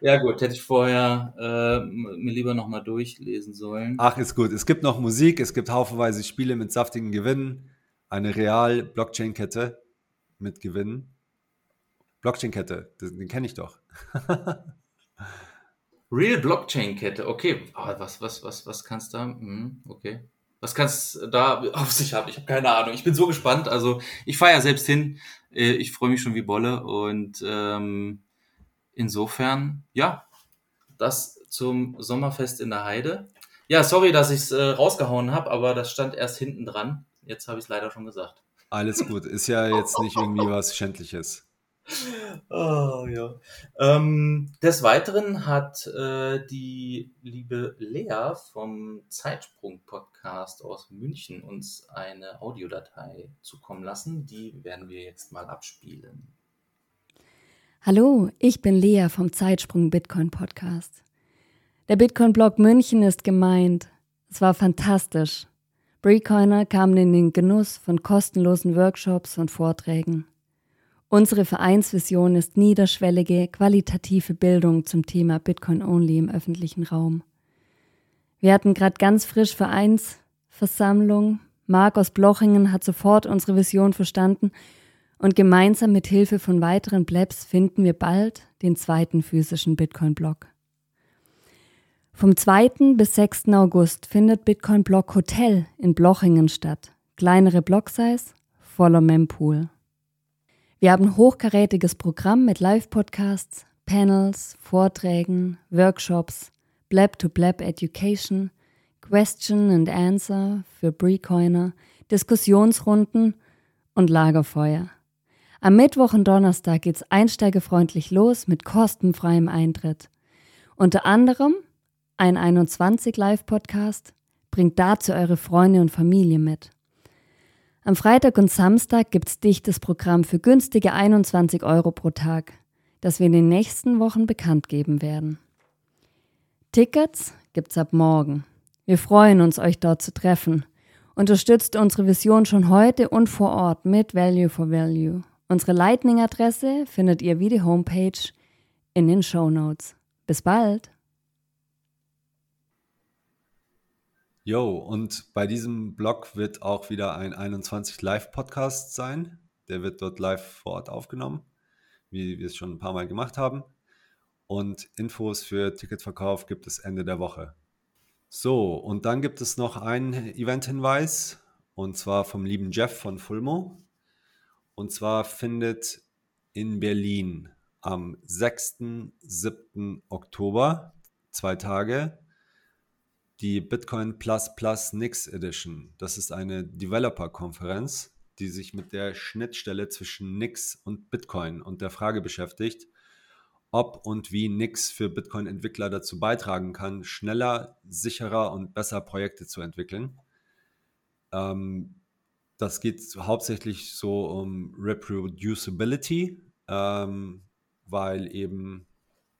Ja gut, hätte ich vorher äh, mir lieber nochmal durchlesen sollen. Ach, ist gut. Es gibt noch Musik, es gibt haufenweise Spiele mit saftigen Gewinnen, eine Real-Blockchain-Kette mit Gewinnen. Blockchain-Kette, den kenne ich doch. Real Blockchain-Kette, okay. Oh, was, was, was, was kannst du da? Hm, okay. Was kannst da auf sich haben? Ich habe keine Ahnung. Ich bin so gespannt. Also ich fahre ja selbst hin. Äh, ich freue mich schon wie Bolle und ähm, Insofern, ja, das zum Sommerfest in der Heide. Ja, sorry, dass ich es äh, rausgehauen habe, aber das stand erst hinten dran. Jetzt habe ich es leider schon gesagt. Alles gut, ist ja jetzt nicht irgendwie was Schändliches. Oh, ja. Ähm, des Weiteren hat äh, die liebe Lea vom Zeitsprung-Podcast aus München uns eine Audiodatei zukommen lassen. Die werden wir jetzt mal abspielen. Hallo, ich bin Lea vom Zeitsprung Bitcoin Podcast. Der Bitcoin Blog München ist gemeint. Es war fantastisch. Brecoiner kamen in den Genuss von kostenlosen Workshops und Vorträgen. Unsere Vereinsvision ist niederschwellige, qualitative Bildung zum Thema Bitcoin Only im öffentlichen Raum. Wir hatten gerade ganz frisch Vereinsversammlung. Marc aus Blochingen hat sofort unsere Vision verstanden und gemeinsam mit Hilfe von weiteren Plebs finden wir bald den zweiten physischen Bitcoin-Block. Vom 2. bis 6. August findet Bitcoin Block Hotel in Blochingen statt. Kleinere Block-Size, voller Mempool. Wir haben hochkarätiges Programm mit Live-Podcasts, Panels, Vorträgen, Workshops, Blab-to-Blab Education, Question and Answer für Brecoiner, Diskussionsrunden und Lagerfeuer. Am Mittwoch und Donnerstag geht's einsteigerfreundlich los mit kostenfreiem Eintritt. Unter anderem ein 21 Live-Podcast. Bringt dazu eure Freunde und Familie mit. Am Freitag und Samstag gibt's dichtes Programm für günstige 21 Euro pro Tag, das wir in den nächsten Wochen bekannt geben werden. Tickets gibt's ab morgen. Wir freuen uns, euch dort zu treffen. Unterstützt unsere Vision schon heute und vor Ort mit Value for Value. Unsere Lightning-Adresse findet ihr wie die Homepage in den Show Notes. Bis bald! Jo, und bei diesem Blog wird auch wieder ein 21 Live-Podcast sein. Der wird dort live vor Ort aufgenommen, wie wir es schon ein paar Mal gemacht haben. Und Infos für Ticketverkauf gibt es Ende der Woche. So, und dann gibt es noch einen Event-Hinweis, und zwar vom lieben Jeff von Fulmo. Und zwar findet in Berlin am 6. 7. Oktober, zwei Tage, die Bitcoin Plus Plus Nix Edition. Das ist eine Developer-Konferenz, die sich mit der Schnittstelle zwischen Nix und Bitcoin und der Frage beschäftigt, ob und wie Nix für Bitcoin-Entwickler dazu beitragen kann, schneller, sicherer und besser Projekte zu entwickeln. Ähm, das geht hauptsächlich so um Reproducibility, ähm, weil eben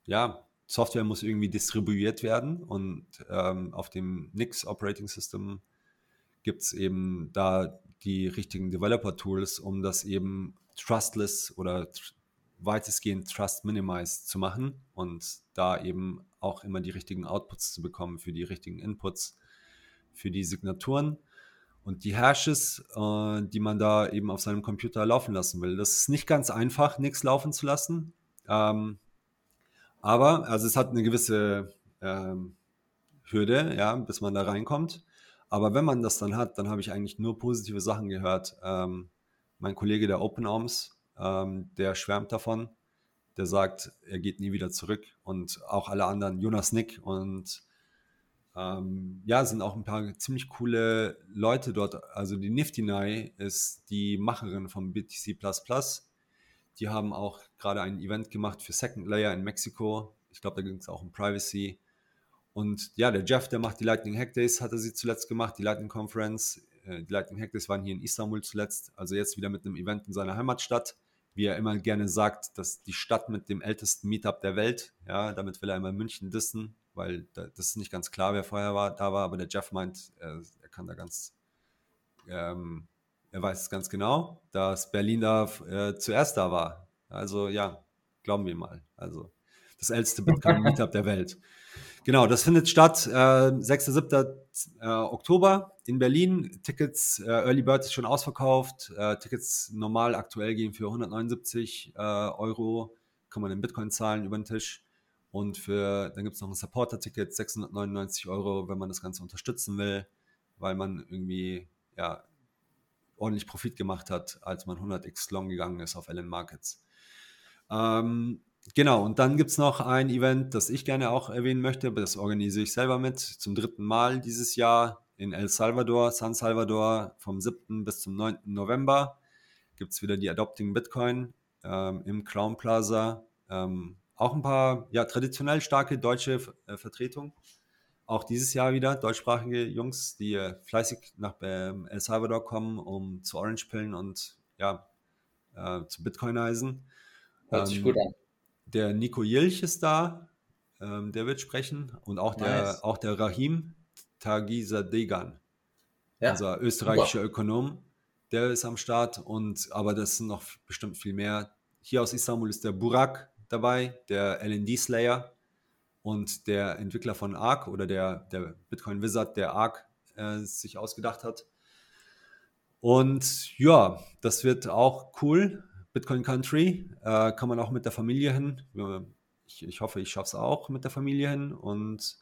ja Software muss irgendwie distribuiert werden und ähm, auf dem Nix Operating System gibt es eben da die richtigen Developer-Tools, um das eben trustless oder tr weitestgehend trust minimized zu machen und da eben auch immer die richtigen Outputs zu bekommen für die richtigen Inputs für die Signaturen und die Hashes, äh, die man da eben auf seinem Computer laufen lassen will. Das ist nicht ganz einfach, nichts laufen zu lassen. Ähm, aber, also es hat eine gewisse ähm, Hürde, ja, bis man da reinkommt. Aber wenn man das dann hat, dann habe ich eigentlich nur positive Sachen gehört. Ähm, mein Kollege der Open Arms, ähm, der schwärmt davon. Der sagt, er geht nie wieder zurück. Und auch alle anderen, Jonas Nick und ähm, ja, sind auch ein paar ziemlich coole Leute dort. Also die Nifty Nye ist die Macherin vom BTC die haben auch gerade ein Event gemacht für Second Layer in Mexiko. Ich glaube, da ging es auch um Privacy. Und ja, der Jeff, der macht die Lightning Hack Days, hatte sie zuletzt gemacht, die Lightning Conference. Äh, die Lightning Hack Days waren hier in Istanbul zuletzt, also jetzt wieder mit einem Event in seiner Heimatstadt. Wie er immer gerne sagt, dass die Stadt mit dem ältesten Meetup der Welt, ja, damit will er immer München dissen, weil das ist nicht ganz klar, wer vorher war, da war, aber der Jeff meint, er, er kann da ganz ähm, er weiß es ganz genau, dass Berlin da äh, zuerst da war. Also ja, glauben wir mal. Also das älteste Bitcoin-Meetup der Welt. Genau, das findet statt äh, 6. 7. Äh, Oktober in Berlin. Tickets, äh, Early Bird ist schon ausverkauft. Äh, Tickets normal aktuell gehen für 179 äh, Euro. Kann man in Bitcoin zahlen über den Tisch. Und für, dann gibt es noch ein Supporter-Ticket, 699 Euro, wenn man das Ganze unterstützen will, weil man irgendwie ja, ordentlich Profit gemacht hat, als man 100x long gegangen ist auf LN Markets. Ähm, genau, und dann gibt es noch ein Event, das ich gerne auch erwähnen möchte, das organisiere ich selber mit, zum dritten Mal dieses Jahr in El Salvador, San Salvador, vom 7. bis zum 9. November gibt es wieder die Adopting Bitcoin ähm, im Crown Plaza. Ähm, auch ein paar ja, traditionell starke deutsche äh, Vertretungen auch dieses Jahr wieder deutschsprachige Jungs, die äh, fleißig nach ähm, El Salvador kommen, um zu Orange Pillen und ja, äh, zu Bitcoinisen. Hört sich ähm, gut an. Der Nico Jilch ist da, ähm, der wird sprechen und auch der, nice. auch der Rahim Tagisadegan. ja. unser österreichischer Super. Ökonom, der ist am Start. Und aber das sind noch bestimmt viel mehr. Hier aus Istanbul ist der Burak dabei, der LND Slayer und der Entwickler von Arc oder der, der Bitcoin Wizard, der Arc äh, sich ausgedacht hat. Und ja, das wird auch cool. Bitcoin Country äh, kann man auch mit der Familie hin. Ich, ich hoffe, ich schaffe es auch mit der Familie hin. Und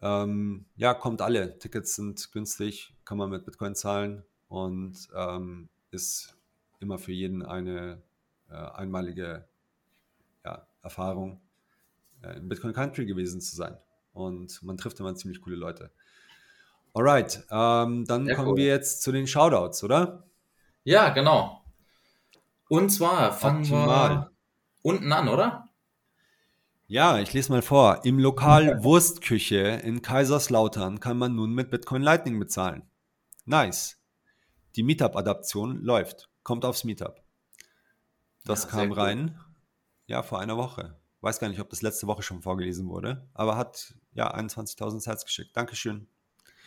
ähm, ja, kommt alle. Tickets sind günstig, kann man mit Bitcoin zahlen und ähm, ist immer für jeden eine äh, einmalige ja, Erfahrung, in Bitcoin Country gewesen zu sein. Und man trifft immer ziemlich coole Leute. Alright, ähm, dann Sehr kommen cool. wir jetzt zu den Shoutouts, oder? Ja, genau. Und zwar fangen Optimal. wir unten an, oder? Ja, ich lese mal vor. Im Lokal Wurstküche in Kaiserslautern kann man nun mit Bitcoin Lightning bezahlen. Nice. Die Meetup-Adaption läuft. Kommt aufs Meetup. Das ja, kam rein. Ja, vor einer Woche. Weiß gar nicht, ob das letzte Woche schon vorgelesen wurde, aber hat ja 21.000 Herz geschickt. Dankeschön.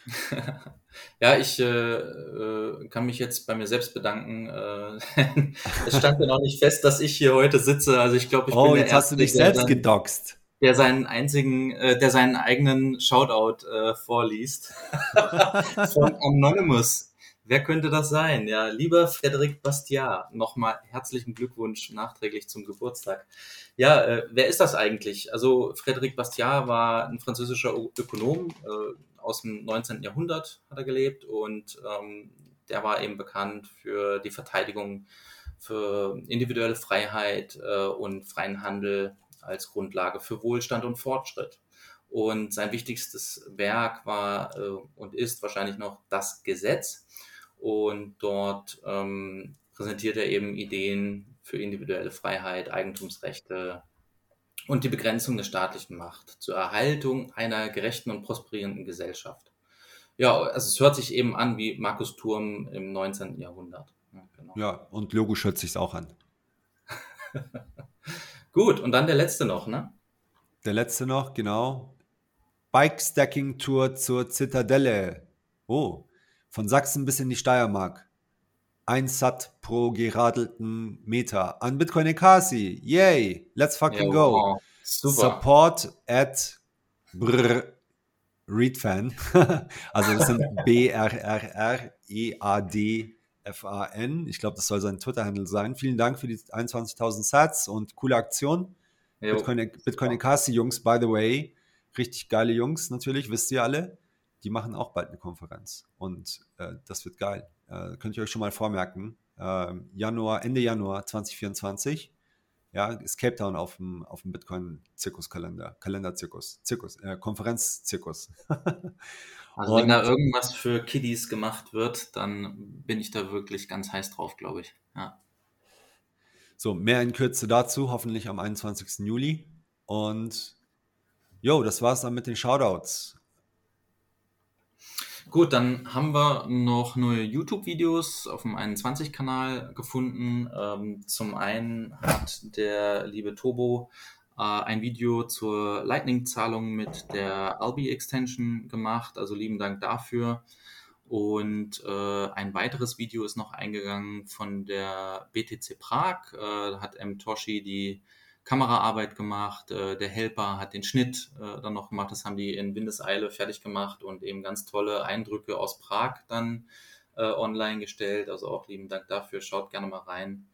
ja, ich äh, äh, kann mich jetzt bei mir selbst bedanken. Äh, es stand ja noch nicht fest, dass ich hier heute sitze. Also ich glaube, ich oh, bin der jetzt Erste, hast du dich selbst gedoxt. Der seinen einzigen, äh, der seinen eigenen Shoutout äh, vorliest. Von Anonymous. Wer könnte das sein? Ja, lieber Frederik Bastiat, nochmal herzlichen Glückwunsch nachträglich zum Geburtstag. Ja, äh, wer ist das eigentlich? Also Frederik Bastiat war ein französischer Ökonom, äh, aus dem 19. Jahrhundert hat er gelebt und ähm, der war eben bekannt für die Verteidigung für individuelle Freiheit äh, und freien Handel als Grundlage für Wohlstand und Fortschritt. Und sein wichtigstes Werk war äh, und ist wahrscheinlich noch das Gesetz. Und dort ähm, präsentiert er eben Ideen für individuelle Freiheit, Eigentumsrechte, und die Begrenzung der staatlichen Macht zur Erhaltung einer gerechten und prosperierenden Gesellschaft. Ja, also es hört sich eben an wie Markus Turm im 19. Jahrhundert. Ja, genau. ja und logisch hört sich auch an. Gut, und dann der letzte noch, ne? Der letzte noch, genau. Bike Stacking Tour zur Zitadelle. Oh, von Sachsen bis in die Steiermark. Ein Sat pro geradelten Meter an Bitcoin Ekasi. Yay, let's fucking ja, wow. go. Super. Support at brr, Readfan. also das sind B-R-R-R-E-A-D-F-A-N. Ich glaube, das soll sein Twitter-Handle sein. Vielen Dank für die 21.000 Sats und coole Aktion. Jo. Bitcoin, Bitcoin Ekasi Jungs, by the way, richtig geile Jungs natürlich, wisst ihr alle. Die machen auch bald eine Konferenz und äh, das wird geil. Äh, könnt ihr euch schon mal vormerken. Äh, Januar, Ende Januar 2024. Ja, ist Cape Town auf dem, auf dem Bitcoin-Zirkuskalender, Kalenderzirkus, Zirkus, äh, Konferenzzirkus. also wenn da irgendwas für Kiddies gemacht wird, dann bin ich da wirklich ganz heiß drauf, glaube ich. Ja. So, mehr in Kürze dazu, hoffentlich am 21. Juli. Und jo, das war's dann mit den Shoutouts. Gut, dann haben wir noch neue YouTube-Videos auf dem 21-Kanal gefunden. Ähm, zum einen hat der liebe Tobo äh, ein Video zur Lightning-Zahlung mit der Albi-Extension gemacht. Also lieben Dank dafür. Und äh, ein weiteres Video ist noch eingegangen von der BTC Prag. Äh, hat M. Toshi die Kameraarbeit gemacht, äh, der Helper hat den Schnitt äh, dann noch gemacht, das haben die in Windeseile fertig gemacht und eben ganz tolle Eindrücke aus Prag dann äh, online gestellt. Also auch lieben Dank dafür, schaut gerne mal rein.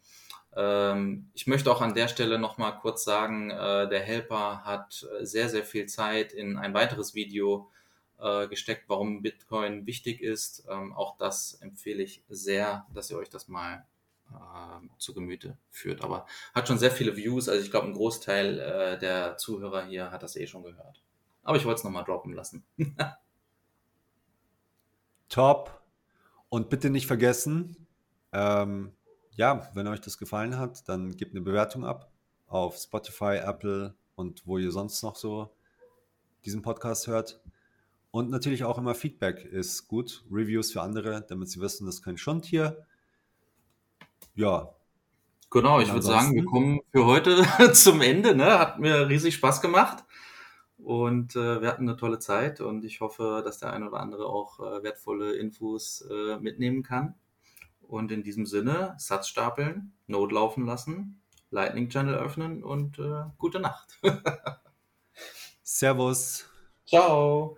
Ähm, ich möchte auch an der Stelle noch mal kurz sagen, äh, der Helper hat sehr, sehr viel Zeit in ein weiteres Video äh, gesteckt, warum Bitcoin wichtig ist. Ähm, auch das empfehle ich sehr, dass ihr euch das mal äh, zu Gemüte führt. Aber hat schon sehr viele Views. Also ich glaube, ein Großteil äh, der Zuhörer hier hat das eh schon gehört. Aber ich wollte es nochmal droppen lassen. Top. Und bitte nicht vergessen, ähm, ja, wenn euch das gefallen hat, dann gebt eine Bewertung ab auf Spotify, Apple und wo ihr sonst noch so diesen Podcast hört. Und natürlich auch immer Feedback ist gut. Reviews für andere, damit sie wissen, das ist kein Schund hier ja. Genau, ich würde sagen, wir kommen für heute zum Ende. Ne? Hat mir riesig Spaß gemacht. Und äh, wir hatten eine tolle Zeit und ich hoffe, dass der eine oder andere auch äh, wertvolle Infos äh, mitnehmen kann. Und in diesem Sinne, Satz stapeln, Node laufen lassen, Lightning Channel öffnen und äh, gute Nacht. Servus. Ciao.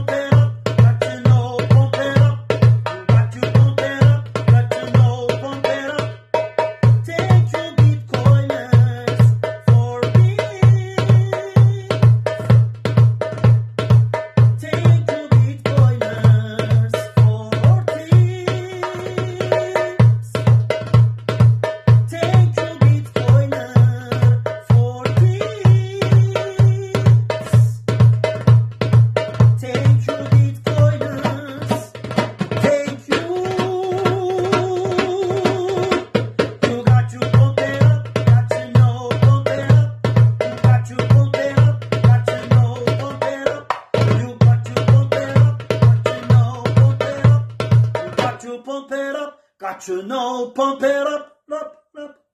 pump